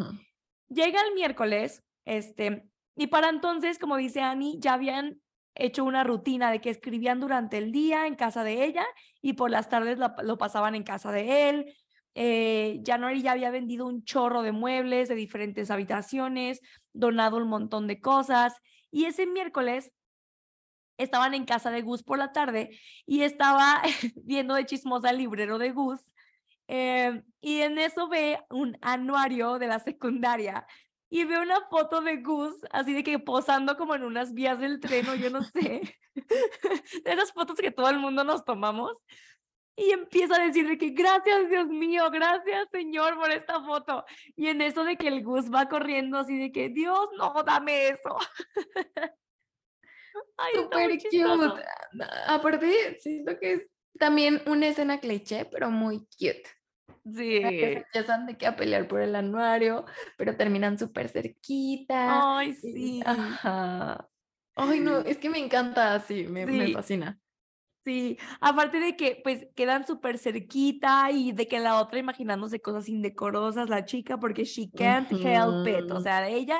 llega el miércoles, este, y para entonces, como dice Annie, ya habían hecho una rutina de que escribían durante el día en casa de ella y por las tardes lo, pasaban en casa de él. Eh, January ya había vendido un chorro de muebles de diferentes habitaciones, donado un montón de cosas y ese miércoles estaban en casa de Gus por la tarde y estaba viendo de chismosa el librero de Gus eh, y en eso ve un anuario de la secundaria y veo una foto de Gus, así de que posando como en unas vías del tren o yo no sé, de esas fotos que todo el mundo nos tomamos. Y empieza a decirle que gracias Dios mío, gracias Señor por esta foto. Y en eso de que el Gus va corriendo así de que Dios no, dame eso. Ay, Super cute. Aparte, siento que es también una escena cliché, pero muy cute. Sí. Empiezan de que a pelear por el anuario, pero terminan súper cerquita. Ay, sí. Ajá. Ay, no, es que me encanta así, me, me fascina. Sí, aparte de que pues quedan súper cerquita y de que la otra imaginándose cosas indecorosas, la chica, porque she can't help it, o sea, ella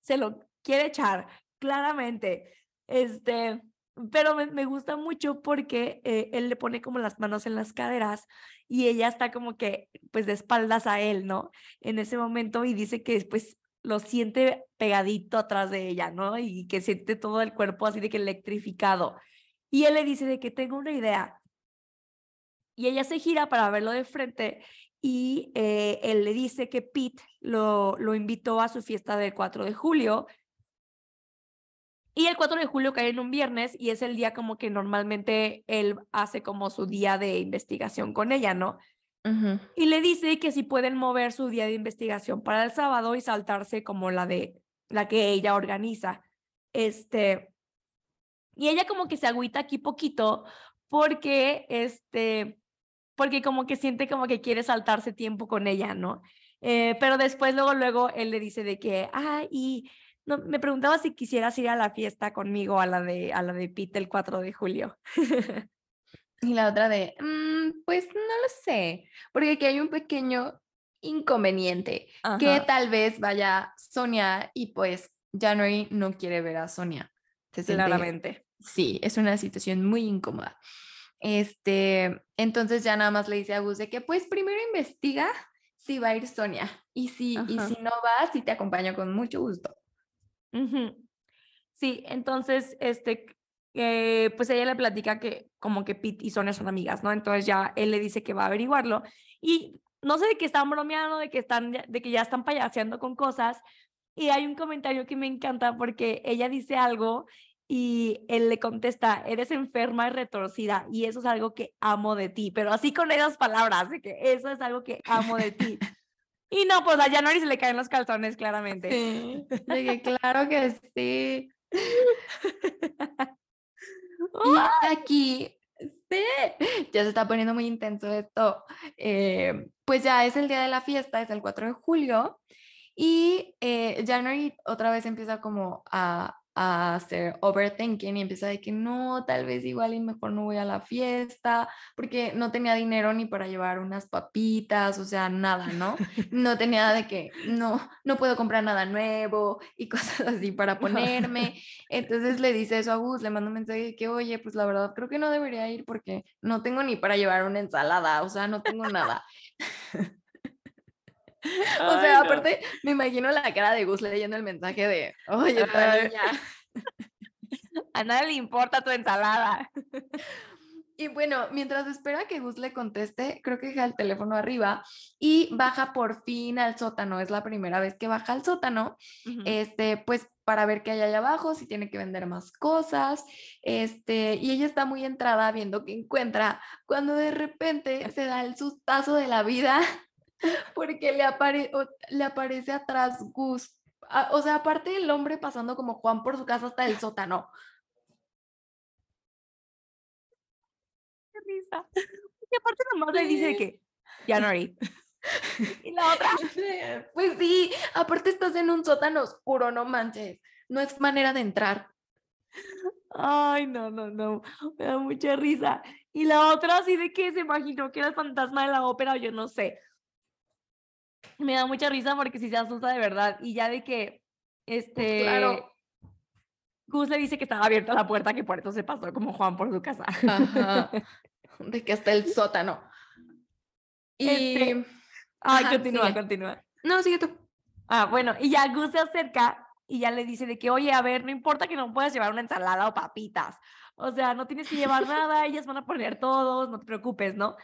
se lo quiere echar, claramente. Este, pero me, gusta mucho porque eh, él le pone como las manos en las caderas y ella está como que pues de espaldas a él, ¿no? En ese momento y dice que pues lo siente pegadito atrás de ella, ¿no? Y que siente todo el cuerpo así de que electrificado. Y él le dice de que tengo una idea. Y ella se gira para verlo de frente y eh, él le dice que Pete lo, lo invitó a su fiesta del 4 de julio y el 4 de julio cae en un viernes y es el día como que normalmente él hace como su día de investigación con ella, ¿no? Y le dice que si pueden mover su día de investigación para el sábado y saltarse como la de la que ella organiza. Este, y ella como que se agüita aquí poquito porque este, porque como que siente como que quiere saltarse tiempo con ella, ¿no? Eh, pero después luego, luego él le dice de que, ah, y no, me preguntaba si quisieras ir a la fiesta conmigo, a la de, a la de Pete el 4 de julio. Y la otra de, "Mm, pues no lo sé, porque aquí hay un pequeño inconveniente, que tal vez vaya Sonia y pues January no quiere ver a Sonia. Se siente, Claramente. sí, es una situación muy incómoda. Este, entonces ya nada más le dice a Gus de que pues primero investiga si va a ir Sonia y si, y si no va, sí te acompaño con mucho gusto. Sí, entonces, este, eh, pues ella le platica que como que Pete y Sonia son amigas, ¿no? Entonces ya él le dice que va a averiguarlo y no sé de qué están bromeando, de que están, de que ya están payaseando con cosas y hay un comentario que me encanta porque ella dice algo y él le contesta, eres enferma y retorcida y eso es algo que amo de ti, pero así con esas palabras, de que eso es algo que amo de ti. Y no, pues a January se le caen los calzones, claramente. Sí, de que claro que sí. Y aquí, sí, ya se está poniendo muy intenso esto. eh, pues ya es el día de la fiesta, es el 4 de julio. Y eh, January otra vez empieza como a, a hacer overthinking y empieza de que no, tal vez igual y mejor no voy a la fiesta, porque no tenía dinero ni para llevar unas papitas, o sea, nada, ¿no? No tenía de que no, no puedo comprar nada nuevo y cosas así para ponerme. Entonces le dice eso a Gus, le manda un mensaje de que, oye, pues la verdad creo que no debería ir porque no tengo ni para llevar una ensalada, o sea, no tengo nada. O Ay, sea, no. aparte, me imagino la cara de Gus leyendo el mensaje de, oye, niña. A nadie le importa tu ensalada. Y bueno, mientras espera que Gus le conteste, creo que deja el teléfono arriba y baja por fin al sótano. Es la primera vez que baja al sótano, este, pues para ver qué hay allá abajo, si tiene que vender más cosas, este, y ella está muy entrada viendo qué encuentra, cuando de repente se da el sustazo de la vida porque le, apare- le aparece atrás Gus. O sea, aparte el hombre pasando como Juan por su casa hasta el sótano. Qué risa. Y aparte nomás le dice de Sí. que, January. y la otra, Pues sí, aparte estás en un sótano oscuro, no manches. No es manera de entrar. ay, no, no, no, me da mucha risa. Y la otra así de que se imaginó que era el fantasma de la ópera o yo no sé. Me da mucha risa porque si se asusta de verdad. Y ya de que, este, Claro. Gus le dice que estaba abierta la puerta, que por eso se pasó como Juan por su casa. Ajá. De que hasta el sótano. Y. Este, Ay, Ajá, continúa, sigue. continúa. No, sigue tú. Ah, bueno, y ya Gus se acerca y ya le dice de que, oye, a ver, no importa que no puedas llevar una ensalada o papitas. O sea, no tienes que llevar nada, ellas van a poner todos, no te preocupes, ¿no?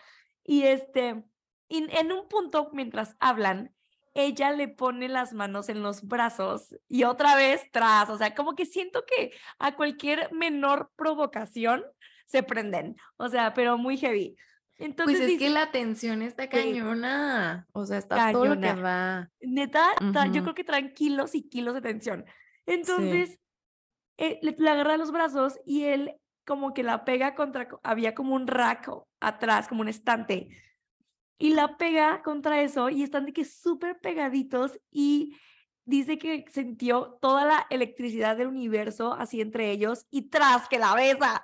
Y este, y en un punto, mientras hablan, ella le pone las manos en los brazos y otra vez tras, o sea, como que siento que a cualquier menor provocación se prenden, o sea, pero muy heavy. Entonces, Pues es dice- que la tensión está Sí. cañona. O sea, está todo lo que Cañona. va. Neta, tra- yo creo que traen kilos y kilos de tensión. Entonces, eh, le, le agarra los brazos y él como que la pega contra, co- había como un rack atrás, como un estante, y la pega contra eso y están de que súper pegaditos y dice que sintió toda la electricidad del universo así entre ellos y tras que la besa.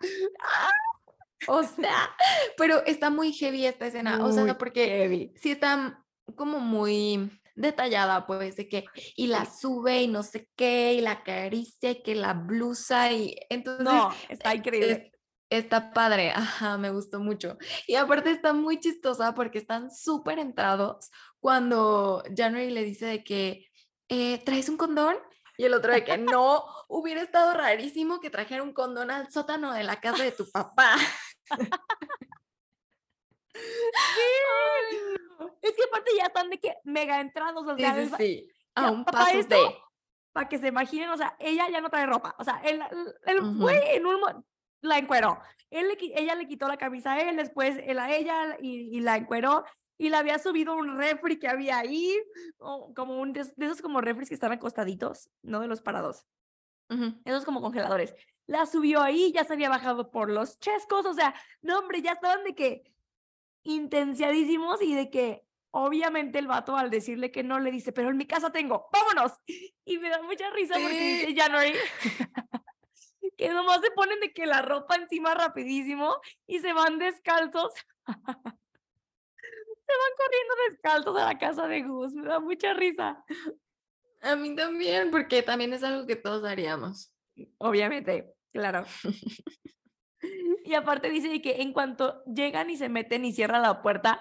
O sea, pero está muy heavy esta escena. o sea, Muy porque heavy. sí está como muy detallada, pues, de que, y la sube y no sé qué, y la acaricia, y que la blusa, y entonces No, está increíble. Es- está padre, ajá, me gustó mucho. Y aparte está muy chistosa porque están súper entrados cuando January le dice de que, eh, ¿traes un condón? Y el otro de que no, hubiera estado rarísimo que trajera un condón al sótano de la casa de tu papá. Es que aparte ya están de que mega entrados, o sea, sí. A un paso esto- de. para que se imaginen, o sea, ella ya no trae ropa, o sea, el, el- el Ujú. güey en un la encueró, él le ella le quitó la camisa a él, después él a ella y, y la encueró y le había subido a un refri que había ahí, o como un de, es- de esos como refris que están acostaditos, no de los parados, Ujú. esos como congeladores. La subió ahí, ya se había bajado por los chescos, o sea, no hombre, ya estaban de que intensiadísimos y de que obviamente el vato al decirle que no le dice, pero en mi casa tengo, vámonos. Y me da mucha risa porque Sí. dice January que nomás se ponen de que la ropa encima rapidísimo y se van descalzos. se van corriendo descalzos a la casa de Gus, me da mucha risa. A mí también, porque también es algo que todos haríamos. Obviamente, claro. y aparte dice que en cuanto llegan y se meten y cierran la puerta,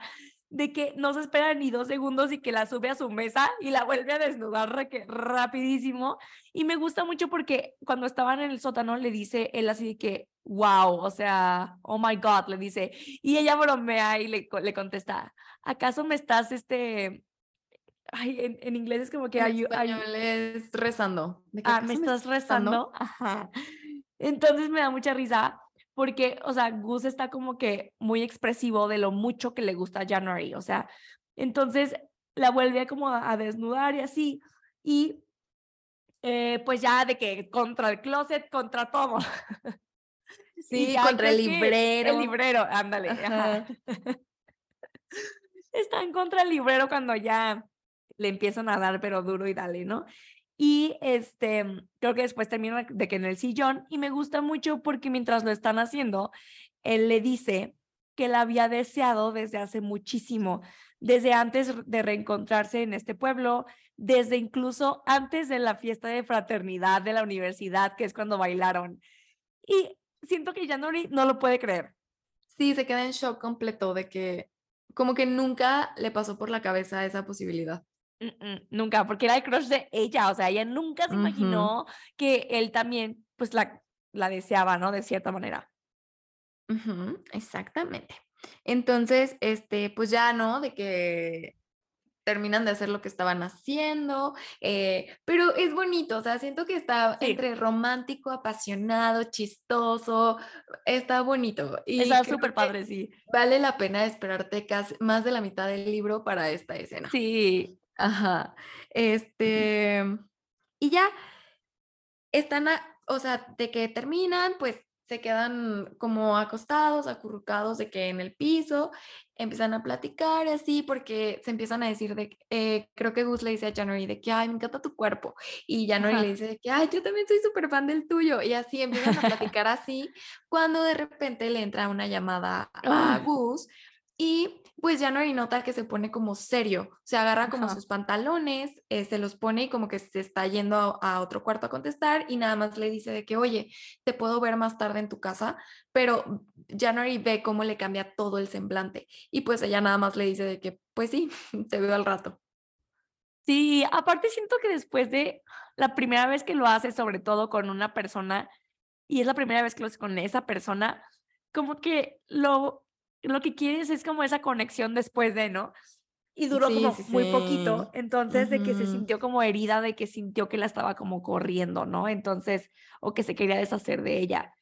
de que no se espera ni dos segundos y que la sube a su mesa y la vuelve a desnudar rapidísimo. Y me gusta mucho porque cuando estaban en el sótano le dice él así de que, wow, o sea, oh my God, le dice. Y ella bromea y le, le contesta, ¿acaso me estás, este, Ay, en, inglés es como que... En español es rezando. ah, ¿me estás rezando? Ajá. Entonces me da mucha risa porque, o sea, Gus está como que muy expresivo de lo mucho que le gusta a January, o sea, entonces la vuelve como a, desnudar y así, y eh, pues ya de que contra el closet, contra todo. Sí, contra el librero. El librero, ándale. Está en contra el librero cuando ya le empiezan a dar, pero duro y dale, ¿no? Y este, creo que después termina de que en el sillón, y me gusta mucho porque mientras lo están haciendo, él le dice que la había deseado desde hace muchísimo, desde antes de reencontrarse en este pueblo, desde incluso antes de la fiesta de fraternidad de la universidad, que es cuando bailaron. Y siento que ya no, no lo puede creer. Sí, se queda en shock completo de que como que nunca le pasó por la cabeza esa posibilidad. Nunca, porque era el crush de ella, o sea, ella nunca se imaginó que él también, pues, la, la deseaba, ¿no? De cierta manera. exactamente. Entonces, este, pues ya, ¿no? De que terminan de hacer lo que estaban haciendo, eh, pero es bonito, o sea, siento que está entre romántico, apasionado, chistoso, está bonito. Y está súper padre, sí. Vale la pena esperarte casi más de la mitad del libro para esta escena. Sí, Ajá. Este, y ya están, o sea, de que terminan, pues se quedan como acostados, acurrucados de que en el piso, empiezan a platicar así porque se empiezan a decir de, eh, creo que Gus le dice a January de que, ay, me encanta tu cuerpo, y January le dice de que, ay, yo también soy súper fan del tuyo, y así empiezan a platicar así, cuando de repente le entra una llamada a Gus y pues ya no nota que se pone como serio, se agarra como sus pantalones, eh, se los pone y como que se está yendo a, otro cuarto a contestar y nada más le dice de que, oye, te puedo ver más tarde en tu casa, pero January ve cómo le cambia todo el semblante y pues ella nada más le dice de que, pues sí, te veo al rato. Sí, aparte siento que después de la primera vez que lo hace, sobre todo con una persona, y es la primera vez que lo hace con esa persona, como que lo lo que quieres es como esa conexión después de, ¿no? Y duró como muy poquito, entonces de que se sintió como herida, de que sintió que la estaba como corriendo, ¿no? Entonces, o que se quería deshacer de ella.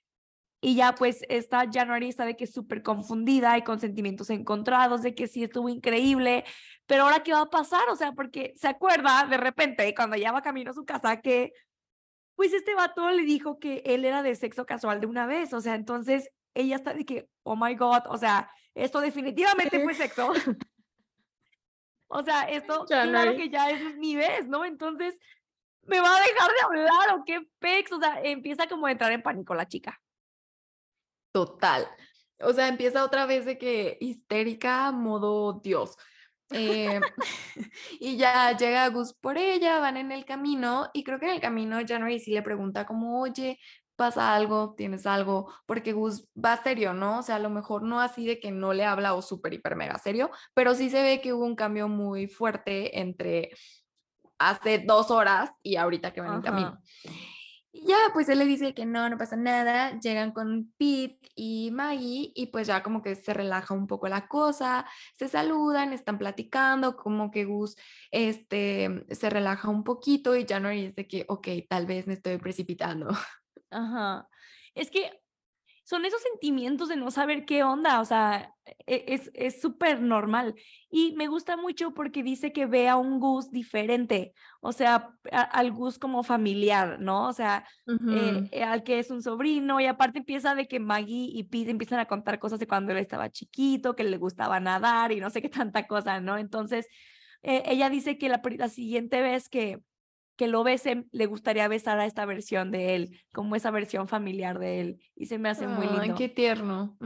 Y ya pues esta January está de que es súper confundida y con sentimientos encontrados, de que sí estuvo increíble, pero ahora qué va a pasar, o sea, porque se acuerda de repente cuando ya va camino a su casa que pues este vato le dijo que él era de sexo casual de una vez, o sea, entonces ella está de que, oh my God, o sea, esto definitivamente fue sexo. o sea, esto claro que ya es mi vez, ¿no? Entonces, ¿me va a dejar de hablar o qué pex? O sea, empieza como a entrar en pánico la chica. Total. O sea, empieza otra vez de que histérica, modo Dios. Eh, y ya llega Gus por ella, van en el camino y creo que en el camino January sí le pregunta como, oye, pasa algo, tienes algo, porque Gus va serio, ¿no? O sea, a lo mejor no así de que no le habla o súper, hiper, mega serio, pero sí se ve que hubo un cambio muy fuerte entre hace dos horas y ahorita que van en camino. Y ya, pues él le dice que no, no pasa nada, llegan con Pete y Maggie y pues ya como que se relaja un poco la cosa, se saludan, están platicando, como que Gus este, se relaja un poquito y no dice que, ok, tal vez me estoy precipitando. Ajá. Es que son esos sentimientos de no saber qué onda, o sea, e, es súper normal. Y me gusta mucho porque dice que ve a un Gus diferente, o sea, al Gus como familiar, ¿no? O sea, eh, eh, al que es un sobrino, y aparte empieza de que Maggie y Pete empiezan a contar cosas de cuando él estaba chiquito, que le gustaba nadar y no sé qué tanta cosa, ¿no? Entonces, eh, ella dice que la, la siguiente vez que que lo besen, le gustaría besar a esta versión de él, como esa versión familiar de él. Y se me hace muy lindo. qué tierno.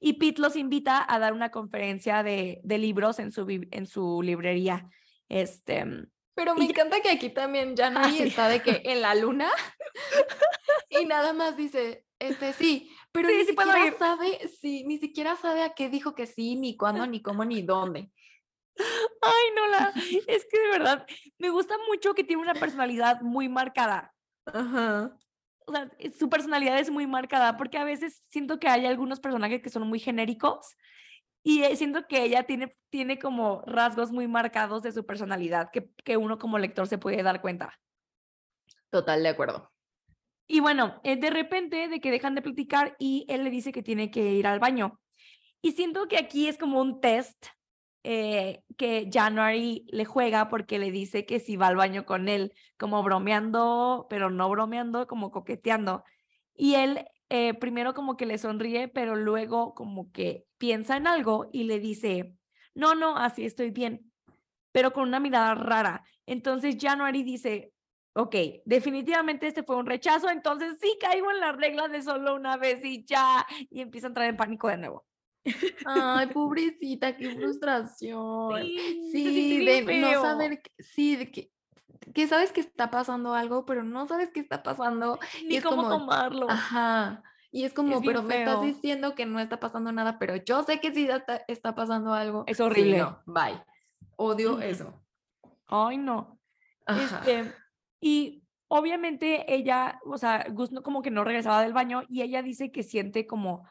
Y Pete los invita a dar una conferencia de, de libros en su, en su librería. Este, Pero me encanta que aquí también ya Ah, sí. está de que en la luna y nada más dice, este sí, pero Sí, ni sí siquiera sabe, sí, ni siquiera sabe a qué dijo que sí, ni cuándo, ni cómo, ni dónde. Ay, no, la, es que de verdad me gusta mucho que tiene una personalidad muy marcada. Ajá. O sea, su personalidad es muy marcada porque a veces siento que hay algunos personajes que son muy genéricos y eh, siento que ella tiene, tiene como rasgos muy marcados de su personalidad que, que uno como lector se puede dar cuenta. Total de acuerdo. Y bueno, eh, de repente de que dejan de platicar y él le dice que tiene que ir al baño. Y siento que aquí es como un test eh, que January le juega porque le dice que si va al baño con él, como bromeando, pero no bromeando, como coqueteando. Y él eh, primero como que le sonríe, pero luego como que piensa en algo y le dice, no, no, así estoy bien, pero con una mirada rara. Entonces January dice, ok, definitivamente este fue un rechazo, entonces sí caigo en la regla de solo una vez y ya, y empieza a entrar en pánico de nuevo. Ay, pobrecita, qué frustración. Sí, Sí, de no feo. saber, que- sí, de que, que sabes que está pasando algo, pero no sabes qué está pasando. Ni es cómo como, tomarlo. Ajá. Y es como, bien pero me estás feo. diciendo que no está pasando nada, pero yo sé que sí está, está pasando algo. Es Sí, horrible. no, bye. Odio Ujú. eso. Ay, no. Este, y obviamente ella, o sea, Gus no, como que no regresaba del baño y ella dice que siente como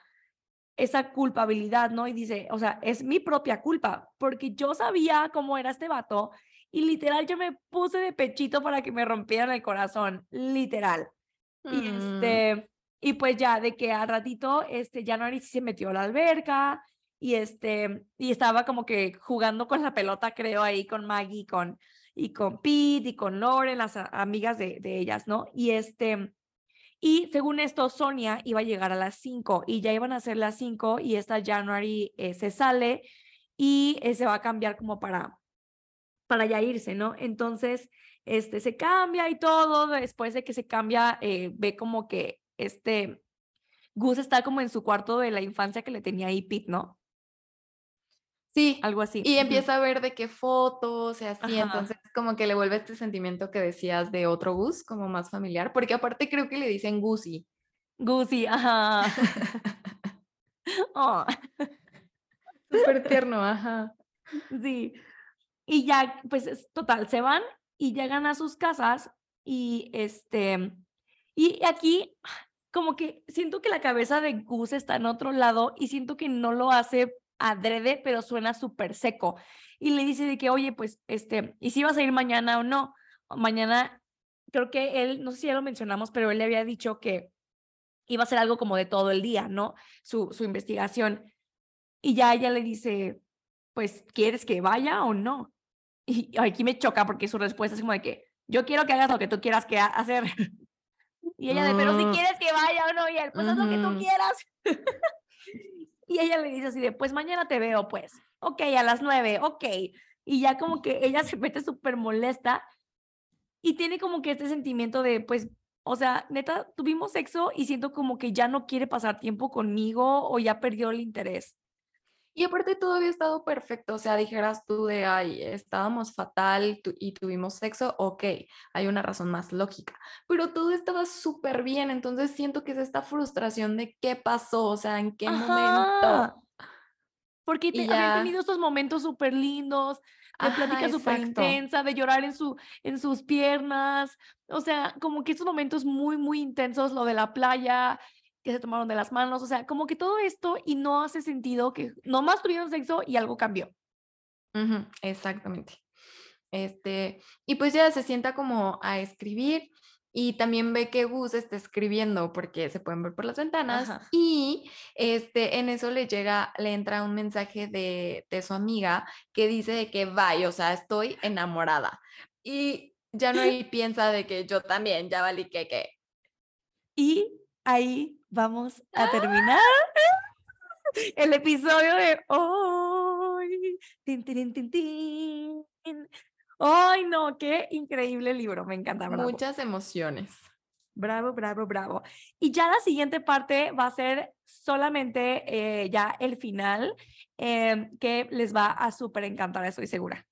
esa culpabilidad, ¿no? Y dice, o sea, es mi propia culpa, porque yo sabía cómo era este vato y literal yo me puse de pechito para que me rompieran el corazón, literal. Y Mm, este, y pues ya, de que al ratito, este, January sí se metió a la alberca y este, y estaba como que jugando con la pelota, creo, ahí con Maggie, con, y con Pete y con Lauren, las amigas de, de ellas, ¿no? Y este, y según esto, Sonia iba a llegar a las 5 y ya iban a ser las 5 y esta January eh, se sale y eh, se va a cambiar como para, para ya irse, ¿no? Entonces, este, se cambia y todo, después de que se cambia, eh, ve como que este, Gus está como en su cuarto de la infancia que le tenía ahí Pete, ¿no? Sí. Algo así. Y empieza a ver de qué fotos y así, Ajá. entonces como que le vuelve este sentimiento que decías de otro Gus, como más familiar, porque aparte creo que le dicen Gusi. Gusi, ajá. Oh, Súper tierno, ajá. sí. Y ya, pues es total, se van y llegan a sus casas y este, y aquí como que siento que la cabeza de Gus está en otro lado y siento que no lo hace adrede, pero suena súper seco. Y le dice de que, oye, pues, este, ¿y si vas a ir mañana o no? Mañana, creo que él, no sé si ya lo mencionamos, pero él le había dicho que iba a ser algo como de todo el día, ¿no? Su, su investigación. Y ya ella le dice, pues, ¿quieres que vaya o no? Y aquí me choca porque su respuesta es como de que, yo quiero que hagas lo que tú quieras que ha- hacer. Y ella de, pero si Mm. quieres que vaya o no, y él, pues haz lo que tú quieras. y ella le dice así de, pues mañana te veo, pues. Ok, a las nueve, ok. Y ya como que ella se mete súper molesta y tiene como que este sentimiento de, pues, o sea, neta, tuvimos sexo y siento como que ya no quiere pasar tiempo conmigo o ya perdió el interés. Y aparte todo había estado perfecto, o sea, dijeras tú de, ay, estábamos fatal tu- y tuvimos sexo, ok, hay una razón más lógica, pero todo estaba súper bien, entonces siento que es esta frustración de qué pasó, o sea, en qué Ajá. momento. Porque te- habían tenido estos momentos súper lindos, de Ajá, plática súper intensa, de llorar en, su, en sus piernas. O sea, como que estos momentos muy, muy intensos, lo de la playa, que se tomaron de las manos. O sea, como que todo esto y no hace sentido que nomás tuvieron sexo y algo cambió. Ujú, exactamente. Este, y pues ya se sienta como a escribir y también ve que Gus está escribiendo porque se pueden ver por las ventanas Ajá. y este, en eso le llega, le entra un mensaje de, de su amiga que dice de que vaya, o sea, estoy enamorada. Y ya no hay piensa de que yo también, ya valí que que. Y ahí vamos a terminar el episodio de hoy. Tin, tin, tin. Ay, no, qué increíble libro, me encanta. Bravo. Muchas emociones. Bravo, bravo, bravo. Y ya la siguiente parte va a ser solamente eh, ya el final, em, que les va a súper encantar, estoy segura.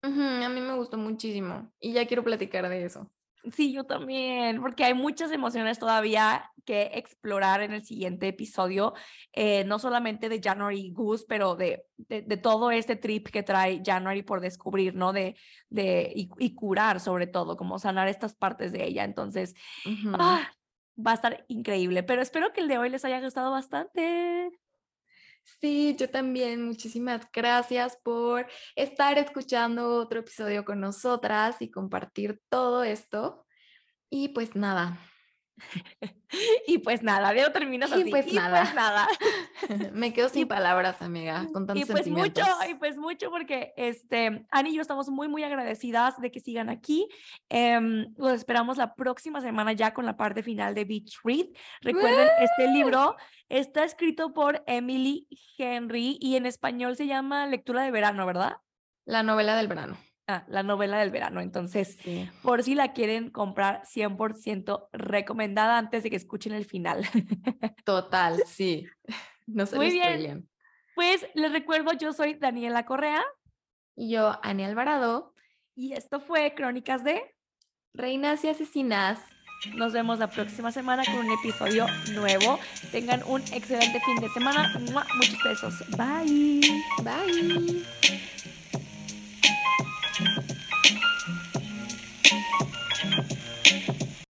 A mí me gustó muchísimo y ya quiero platicar de eso. Sí, yo también, porque hay muchas emociones todavía que explorar en el siguiente episodio, eh, no solamente de January Goose, pero de, de, de todo este trip que trae January por descubrir, ¿no? De, de, y, y curar sobre todo, como sanar estas partes de ella. Entonces, ah, va a estar increíble, pero espero que el de hoy les haya gustado bastante. Sí, yo también. Muchísimas gracias por estar escuchando otro episodio con nosotras y compartir todo esto. Y pues nada, Y pues nada, veo terminas Y así. pues y nada. pues nada. me quedo sin Y- palabras, amiga, con Y tantos pues mucho, y pues mucho porque este, Ani y yo estamos muy, muy agradecidas de que sigan aquí. Em, los esperamos la próxima semana ya con la parte final de Beach Read. Recuerden, este libro está escrito por Emily Henry y en español se llama Lectura de Verano, ¿verdad? La novela del verano. Ah, la novela del verano. Entonces, Sí. por si la quieren comprar 100% recomendada antes de que escuchen el final. Total, sí. No se Muy bien. Pues les recuerdo, yo soy Daniela Correa Y yo, Ani Alvarado, y esto fue Crónicas de... Reinas y Asesinas. Nos vemos la próxima semana con un episodio nuevo. Tengan un excelente fin de semana. Muchos besos. Bye. Bye.